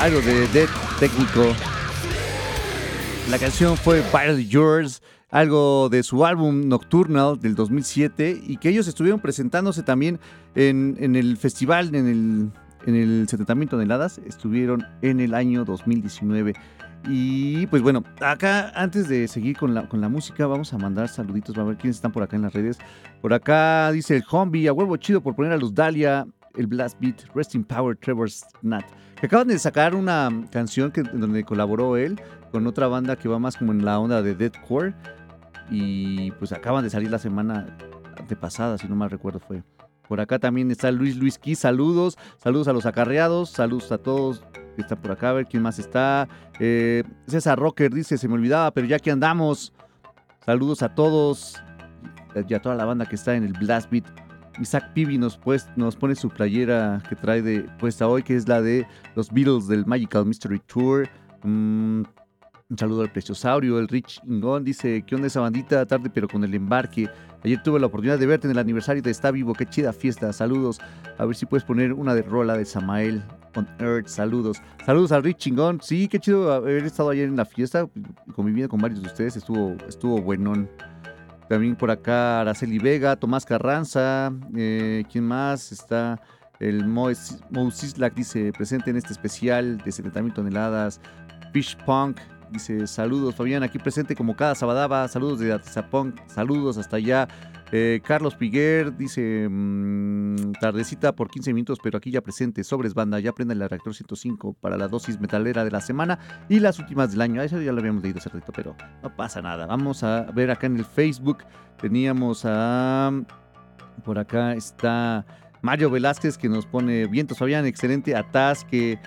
[SPEAKER 1] algo de Dead técnico. La canción fue Barely Yours, algo de su álbum Nocturnal del 2007 y que ellos estuvieron presentándose también en, en el festival, en el, en el 70 mil toneladas, estuvieron en el año 2019. Y pues bueno, acá antes de seguir con la, con la música, vamos a mandar saluditos, va a ver quiénes están por acá en las redes. Por acá dice el Hombi, a huevo chido por poner a los Dahlia, el Blast Beat, Resting Power, Trevor Nat, que acaban de sacar una canción que, donde colaboró él con otra banda que va más como en la onda de deathcore y pues acaban de salir la semana antepasada, si no mal recuerdo fue. Por acá también está Luis Luis Key, saludos, saludos a los acarreados, saludos a todos que están por acá, a ver quién más está. Eh, César Rocker dice, se me olvidaba, pero ya que andamos, saludos a todos y a toda la banda que está en el Blast Beat. Isaac Pibi nos, pues, nos pone su playera que trae de puesta hoy, que es la de los Beatles del Magical Mystery Tour. Mm, un saludo al Preciosaurio, el Rich Ingón dice, ¿qué onda esa bandita? Tarde pero con el embarque. Ayer tuve la oportunidad de verte en el aniversario de Está Vivo, qué chida fiesta, saludos. A ver si puedes poner una de rola de Samael on Earth, saludos. Saludos al Rich Chingón, sí, qué chido haber estado ayer en la fiesta, conviviendo con varios de ustedes, estuvo, estuvo buenón. También por acá Araceli Vega, Tomás Carranza, eh, ¿quién más? Está el Mo Mo Sislak, dice, presente en este especial de 70 mil toneladas. Fish Punk Dice, saludos Fabián, aquí presente como cada sabadaba. Saludos de Atizapón, saludos hasta allá. Eh, Carlos Piguer dice, mm, tardecita por 15 minutos, pero aquí ya presente. Sobres banda, ya prenda el reactor 105 para la dosis metalera de la semana y las últimas del año. Eso ya lo habíamos leído hace pero no pasa nada. Vamos a ver acá en el Facebook. Teníamos a... Por acá está Mario Velázquez que nos pone vientos Fabián, excelente atasque.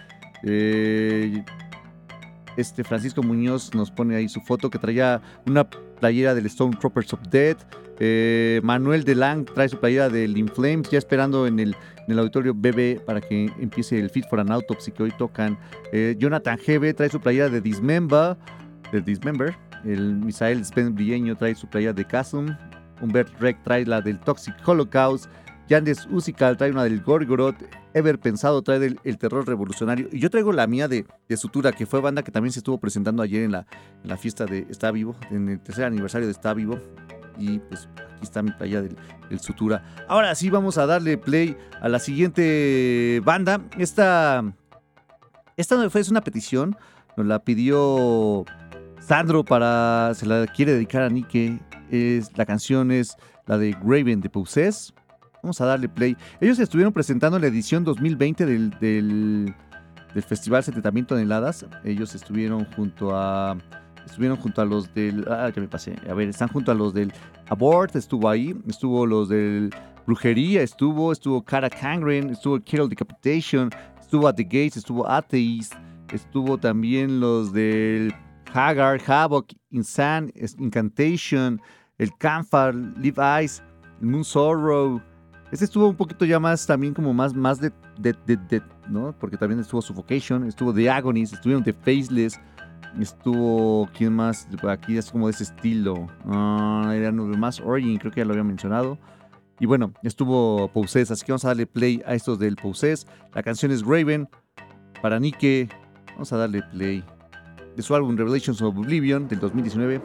[SPEAKER 1] Eh, este Francisco Muñoz nos pone ahí su foto que traía una playera del Stone Troopers of Death. Eh, Manuel Delang trae su playera del Inflames, ya esperando en el, auditorio BB para que empiece el Fit for an Autopsy que hoy tocan. Eh, Jonathan GB trae su playera de Dismember. De Dismember. El Misael Spence Brilleño trae su playera de Chasm. Humbert Rec trae la del Toxic Holocaust. Yandes Usical trae una del Gorgoroth. Ever Pensado trae el Terror Revolucionario. Y yo traigo la mía de, de Sutura, que fue banda que también se estuvo presentando ayer en la fiesta de Está Vivo, en el tercer aniversario de Está Vivo. Y pues aquí está mi playa del, Sutura. Ahora sí vamos a darle play a la siguiente banda. Esta, esta fue, es una petición. Nos la pidió Sandro para. Se la quiere dedicar a Nike. Es, la canción es la de Graven de Possess. Vamos a darle play. Ellos estuvieron presentando la edición 2020 del, del, del Festival 70.000 toneladas. Ellos estuvieron junto a. Estuvieron junto a los del. Ah, ya me pasé. A ver, están junto a los del Abort, estuvo ahí. Estuvo los del Brujería, estuvo. Estuvo Cara Kangren, estuvo Carol Decapitation, estuvo At the Gates, estuvo Atheist. Estuvo también los del Hagar, Havoc, Insane, Incantation, el Canfar, Live Eyes, Moon Sorrow. Este estuvo un poquito ya más, también como más, más de, de, de, de- ¿no? Porque también estuvo Suffocation, estuvo The Agonies, estuvieron The Faceless, estuvo, ¿quién más? Aquí es como de ese estilo. Ah, eran más Origin, creo que ya lo había mencionado. Y bueno, estuvo Possess, así que vamos a darle play a estos del Possess. La canción es Raven, para Nike. Vamos a darle play de su álbum Revelations of Oblivion del 2019.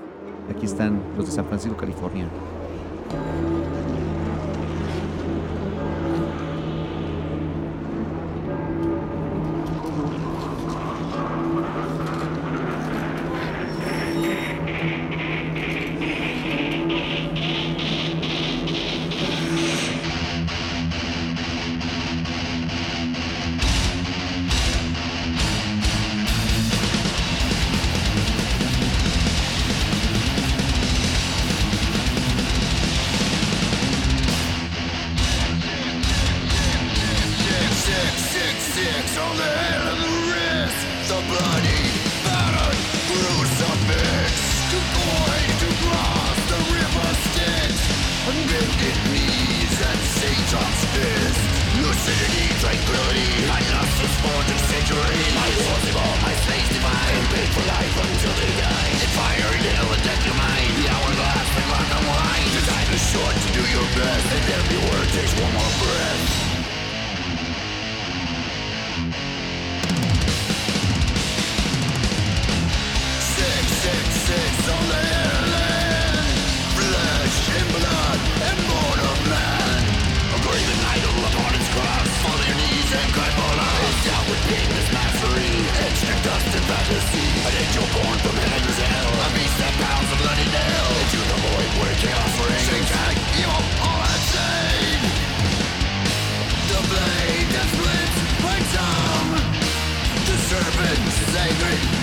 [SPEAKER 1] Aquí están los de San Francisco, California.
[SPEAKER 4] An angel born from hell A beast that pounds the bloody nails Into the void where chaos rings Satanic evil all insane The blade that splits The serpent is angry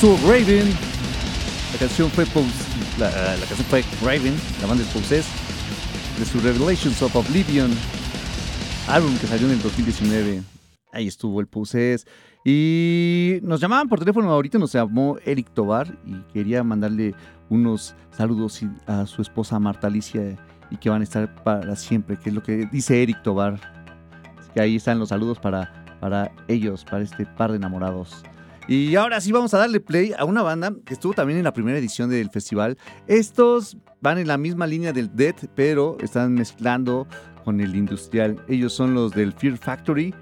[SPEAKER 1] Estuvo Raven. La canción fue la, canción fue Raven, la banda de Poses, de su Revelations of Oblivion, álbum que salió en el 2019. Ahí estuvo el Poses. Y nos llamaban por teléfono, ahorita nos llamó Eric Tobar y quería mandarle unos saludos a su esposa Marta Alicia y que van a estar para siempre, que es lo que dice Eric Tobar. Así que ahí están los saludos para, para ellos, para este par de enamorados. Y ahora sí vamos a darle play a una banda que estuvo también en la primera edición del festival. Estos van en la misma línea del Death, pero están mezclando con el industrial. Ellos son los del Fear Factory.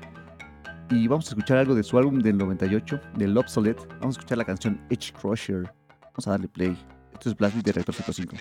[SPEAKER 1] Y vamos a escuchar algo de su álbum del 98, del Obsolete. Vamos a escuchar la canción Edge Crusher. Vamos a darle play. Esto es Blast de Reactor 105.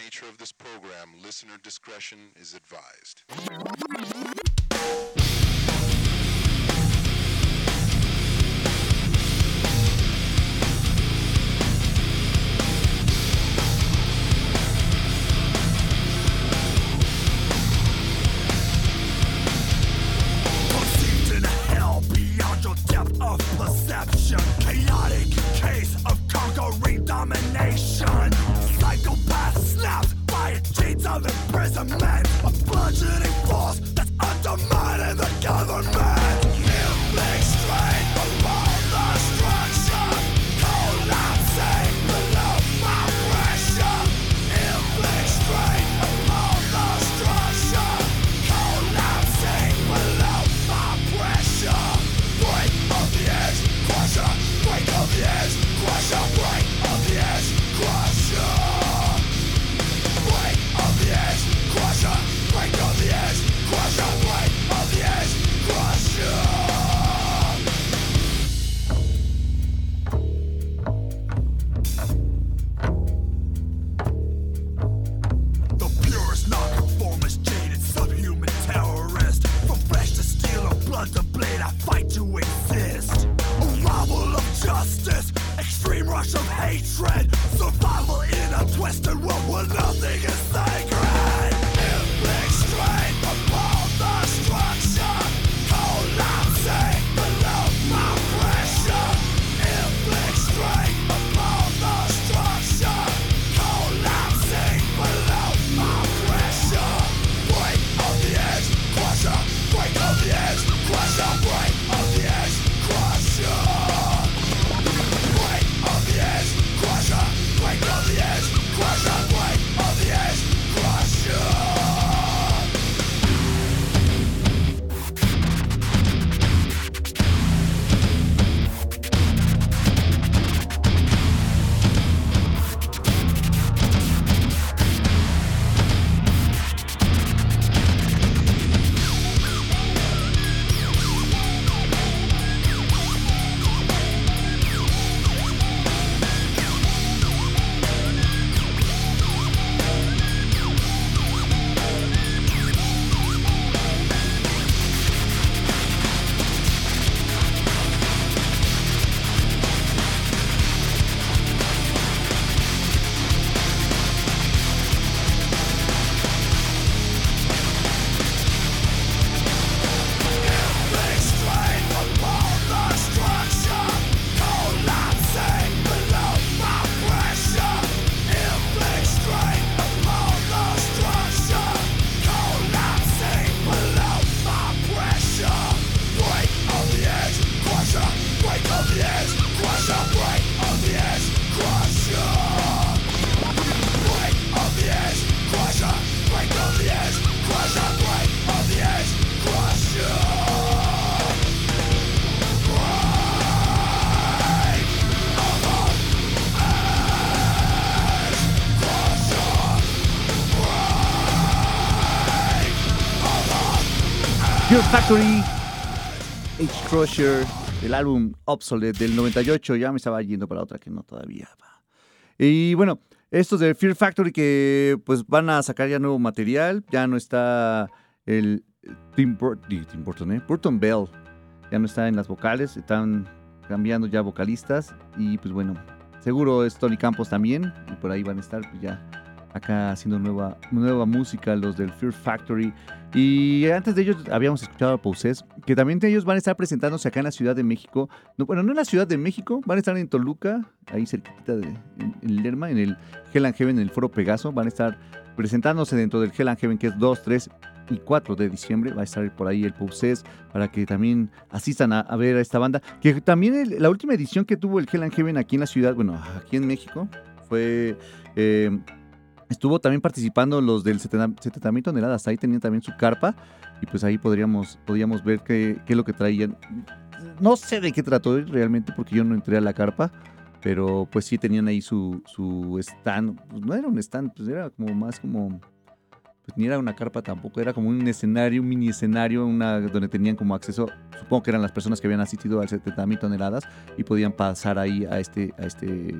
[SPEAKER 5] Of
[SPEAKER 4] imprisonment. A bludgeoning force that's undermining the government. Inflict strength
[SPEAKER 1] Fear Factory, H Crusher, el álbum Obsolete del 98. Ya me estaba yendo para otra que no todavía. va. Y bueno, estos de Fear Factory que pues van a sacar ya nuevo material. Ya no está el Tim Burton, ¿eh? Burton Bell. Ya no está en las vocales. Están cambiando ya vocalistas. Y pues bueno, seguro es Tony Campos también. Y por ahí van a estar pues, ya acá haciendo nueva, nueva música los del Fear Factory. Y antes de ellos habíamos escuchado a Poses, que también ellos van a estar presentándose acá en la Ciudad de México. No, bueno, no en la Ciudad de México, van a estar en Toluca, ahí cerquita de en, en Lerma, en el Hell Heaven, en el Foro Pegaso. Van a estar presentándose dentro del Hell and Heaven, que es 2, 3 y 4 de diciembre. Va a estar por ahí el Poses para que también asistan a, ver a esta banda. Que también la última edición que tuvo el Hell Heaven aquí en la ciudad, bueno, aquí en México, fue... eh, Estuvo también participando los del 70 70 mil toneladas. Ahí tenían también su carpa. Y pues ahí podríamos, podríamos ver qué, qué es lo que traían. No sé de qué trató realmente porque yo no entré a la carpa. Pero pues sí tenían ahí su, su stand. Pues no era un stand, pues era como más como... Pues ni era una carpa tampoco, era como un escenario, un mini escenario, una, donde tenían como acceso, supongo que eran las personas que habían asistido al 70 mil toneladas y podían pasar ahí a este, a este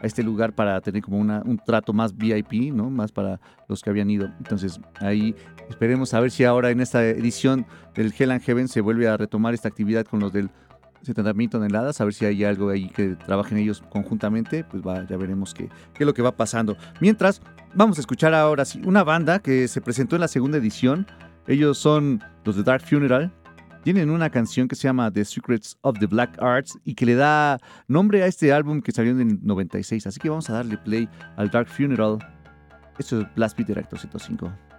[SPEAKER 1] a este lugar para tener como una, un trato más VIP, ¿no? Más para los que habían ido. Entonces, ahí esperemos a ver si ahora en esta edición del Hell and Heaven se vuelve a retomar esta actividad con los del 70 mil toneladas, a ver si hay algo ahí que trabajen ellos conjuntamente, pues va, ya veremos qué, qué es lo que va pasando. Mientras, vamos a escuchar ahora sí una banda que se presentó en la segunda edición. Ellos son los de Dark Funeral. Tienen una canción que se llama The Secrets of the Black Arts y que le da nombre a este álbum que salió en el 96. Así que vamos a darle play al Dark Funeral. Esto es Blast Beat Director 105.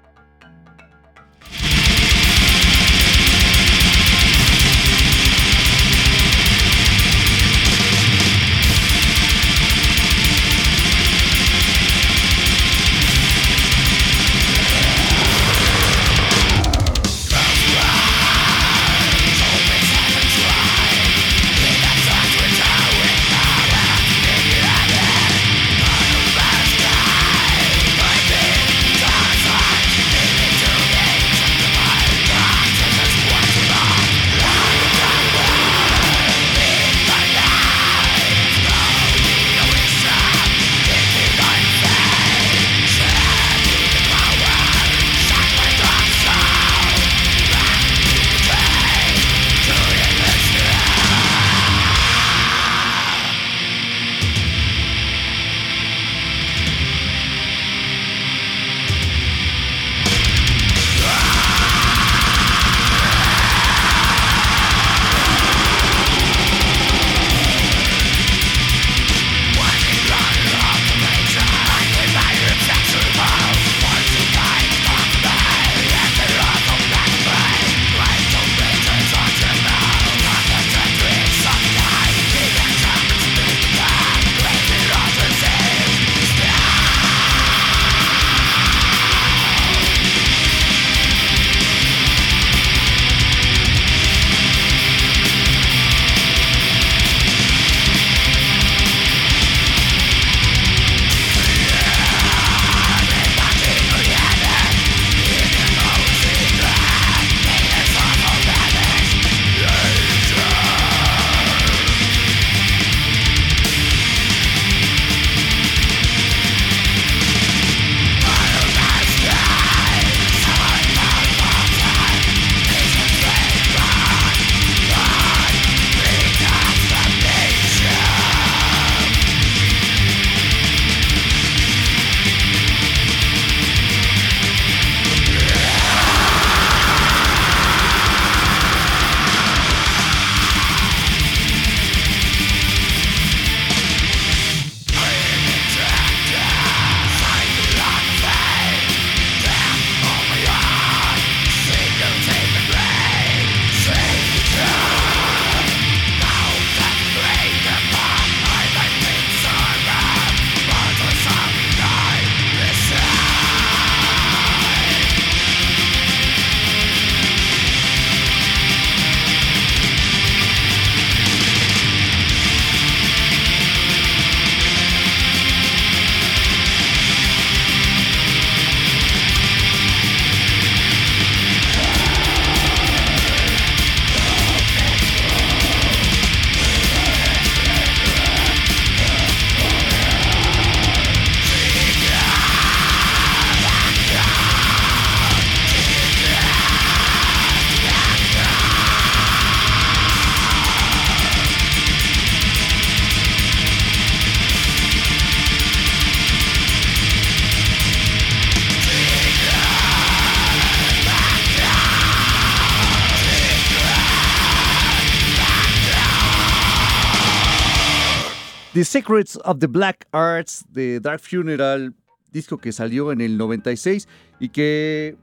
[SPEAKER 1] Secrets of the Black Arts de Dark Funeral, disco que salió en el 96 y que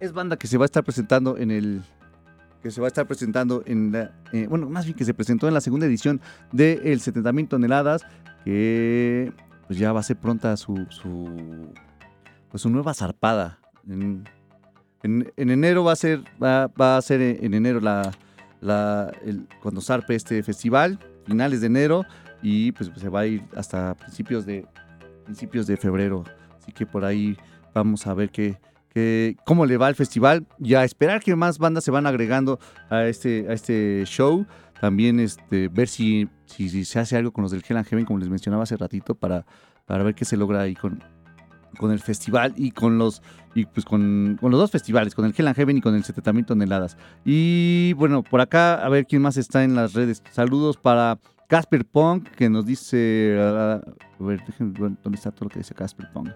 [SPEAKER 1] es banda que se va a estar presentando en el que se va a estar presentando en la eh, bueno, más bien que se presentó en la segunda edición de el 70.000 toneladas que pues ya va a ser pronta su su pues su nueva zarpada. En, en- en enero va a ser va, va a ser en enero la, la el- cuando zarpe este festival finales de enero y pues se va a ir hasta principios de principios de febrero así que por ahí vamos a ver qué qué- cómo le va al festival y a esperar que más bandas se van agregando a este a este show también este ver si, si, si se hace algo con los del Hell and Heaven como les mencionaba hace ratito para para ver qué se logra ahí con con el festival y con los y pues con, con los dos festivales, con el Hell and Heaven y con el 70.000 toneladas. Y bueno, por acá a ver quién más está en las redes. Saludos para Casper Punk que nos dice a ver, déjenme ver dónde está todo lo que dice Casper Punk.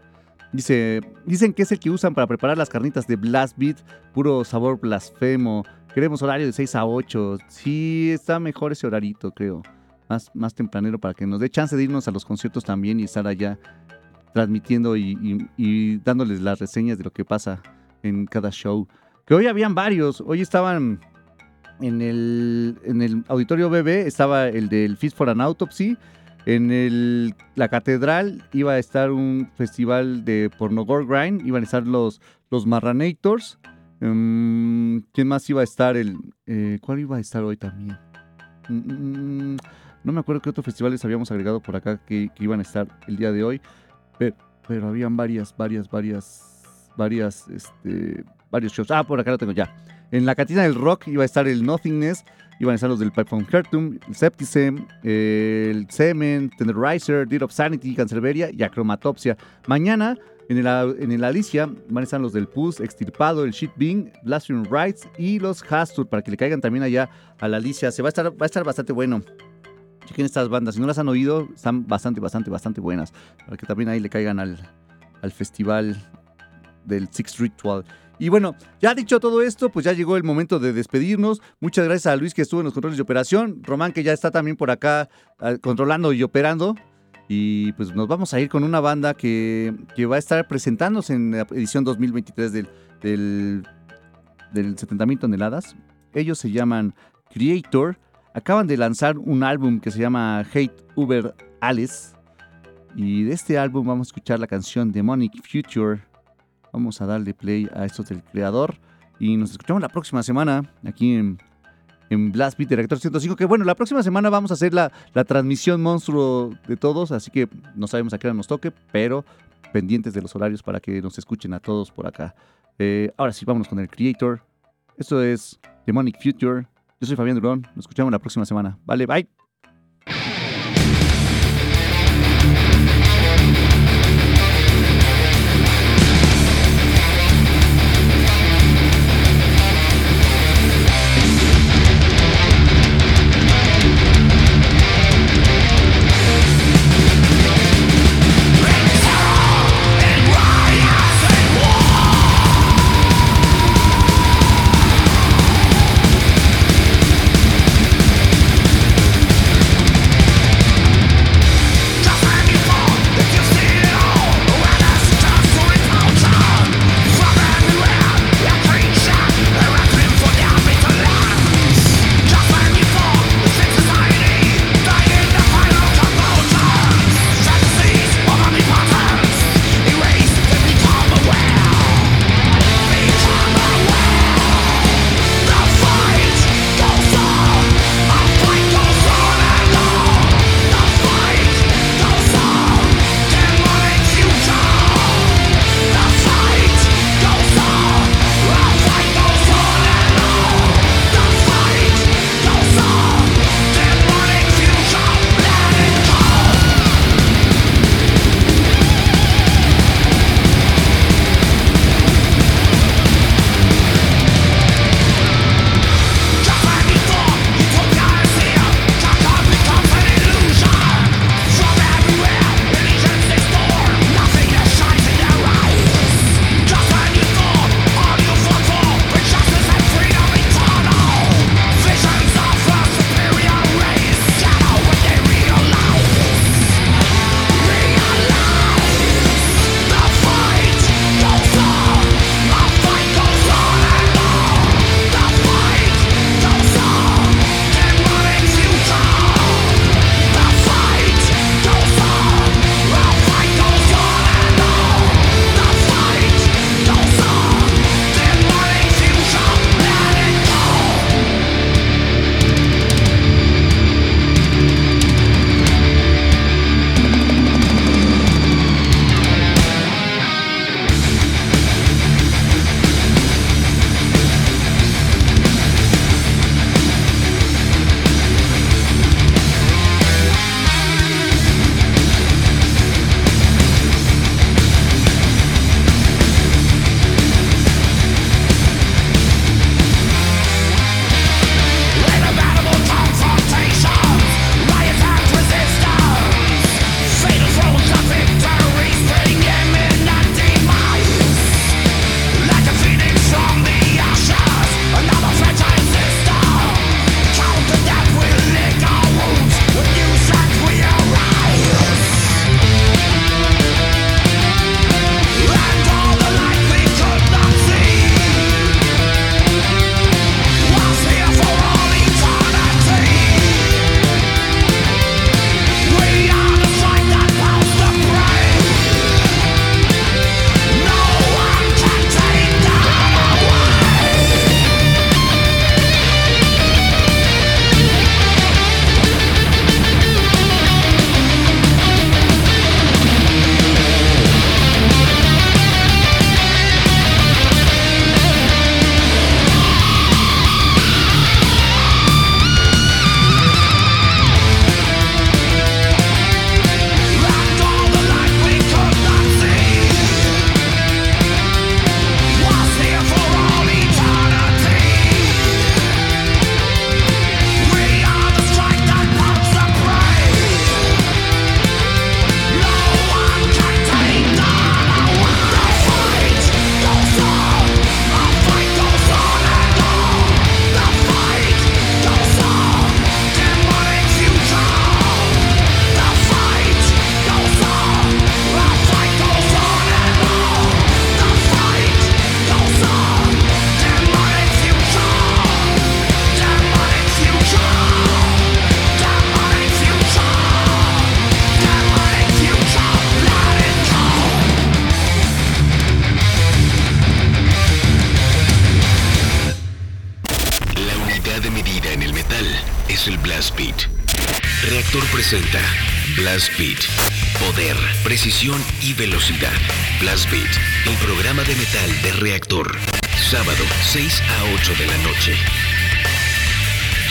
[SPEAKER 1] Dice, dicen que es el que usan para preparar las carnitas de Blast Beat, puro sabor blasfemo. Queremos horario de 6 a 8. Sí, está mejor ese horarito, creo. Más, más tempranero para que nos dé chance de irnos a los conciertos también y estar allá transmitiendo y, y- y dándoles las reseñas de lo que pasa en cada show. Que hoy habían varios. Hoy estaban en el, en el auditorio BB, estaba el del Feast for an Autopsy. En el, la catedral iba a estar un festival de pornogore grind. Iban a estar los, los Marranators. Mm, ¿Quién más iba a estar? Eh, ¿Cuál iba a estar hoy también? Mm, no me acuerdo qué otros festivales habíamos agregado por acá que, que iban a estar el día de hoy. Pero, pero habían varias, varias, varias, varias, este, varios shows. Ah, por acá lo tengo ya. En la cantina del rock iba a estar el Nothingness, iban a estar los del Pipe from Hertum, el Septicem, el Semen, Tenderizer, Deed of Sanity, Cancerberia y Acromatopsia. Mañana en el, en el Alicia van a estar los del Pus, Extirpado, el Shit Bing, Blasphemy Rights y los Hastur para que le caigan también allá a la Alicia. Se va a estar, va a estar bastante bueno. Chequen estas bandas, si no las han oído, están bastante, bastante, bastante buenas. Para que también ahí le caigan al, al festival del Six Ritual. Y bueno, ya dicho todo esto, pues ya llegó el momento de despedirnos. Muchas gracias a Luis que estuvo en los controles de operación. Román que ya está también por acá ah, controlando y operando. Y pues nos vamos a ir con una banda que, que va a estar presentándose en la edición 2023 del, del, del 70.000 toneladas. Ellos se llaman Creator. Acaban de lanzar un álbum que se llama Hate Uber Alice. Y de este álbum vamos a escuchar la canción Demonic Future. Vamos a darle play a estos del creador. Y nos escuchamos la próxima semana aquí en, en Blast Beat Director 105. Que bueno, la próxima semana vamos a hacer la, la transmisión monstruo de todos. Así que no sabemos a qué hora nos toque, pero pendientes de los horarios para que nos escuchen a todos por acá. Eh, ahora sí, vámonos con el Creator. Esto es Demonic Future. Yo soy Fabián Durón. Nos escuchamos la próxima semana. Vale, bye.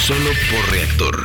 [SPEAKER 6] Solo por Reactor.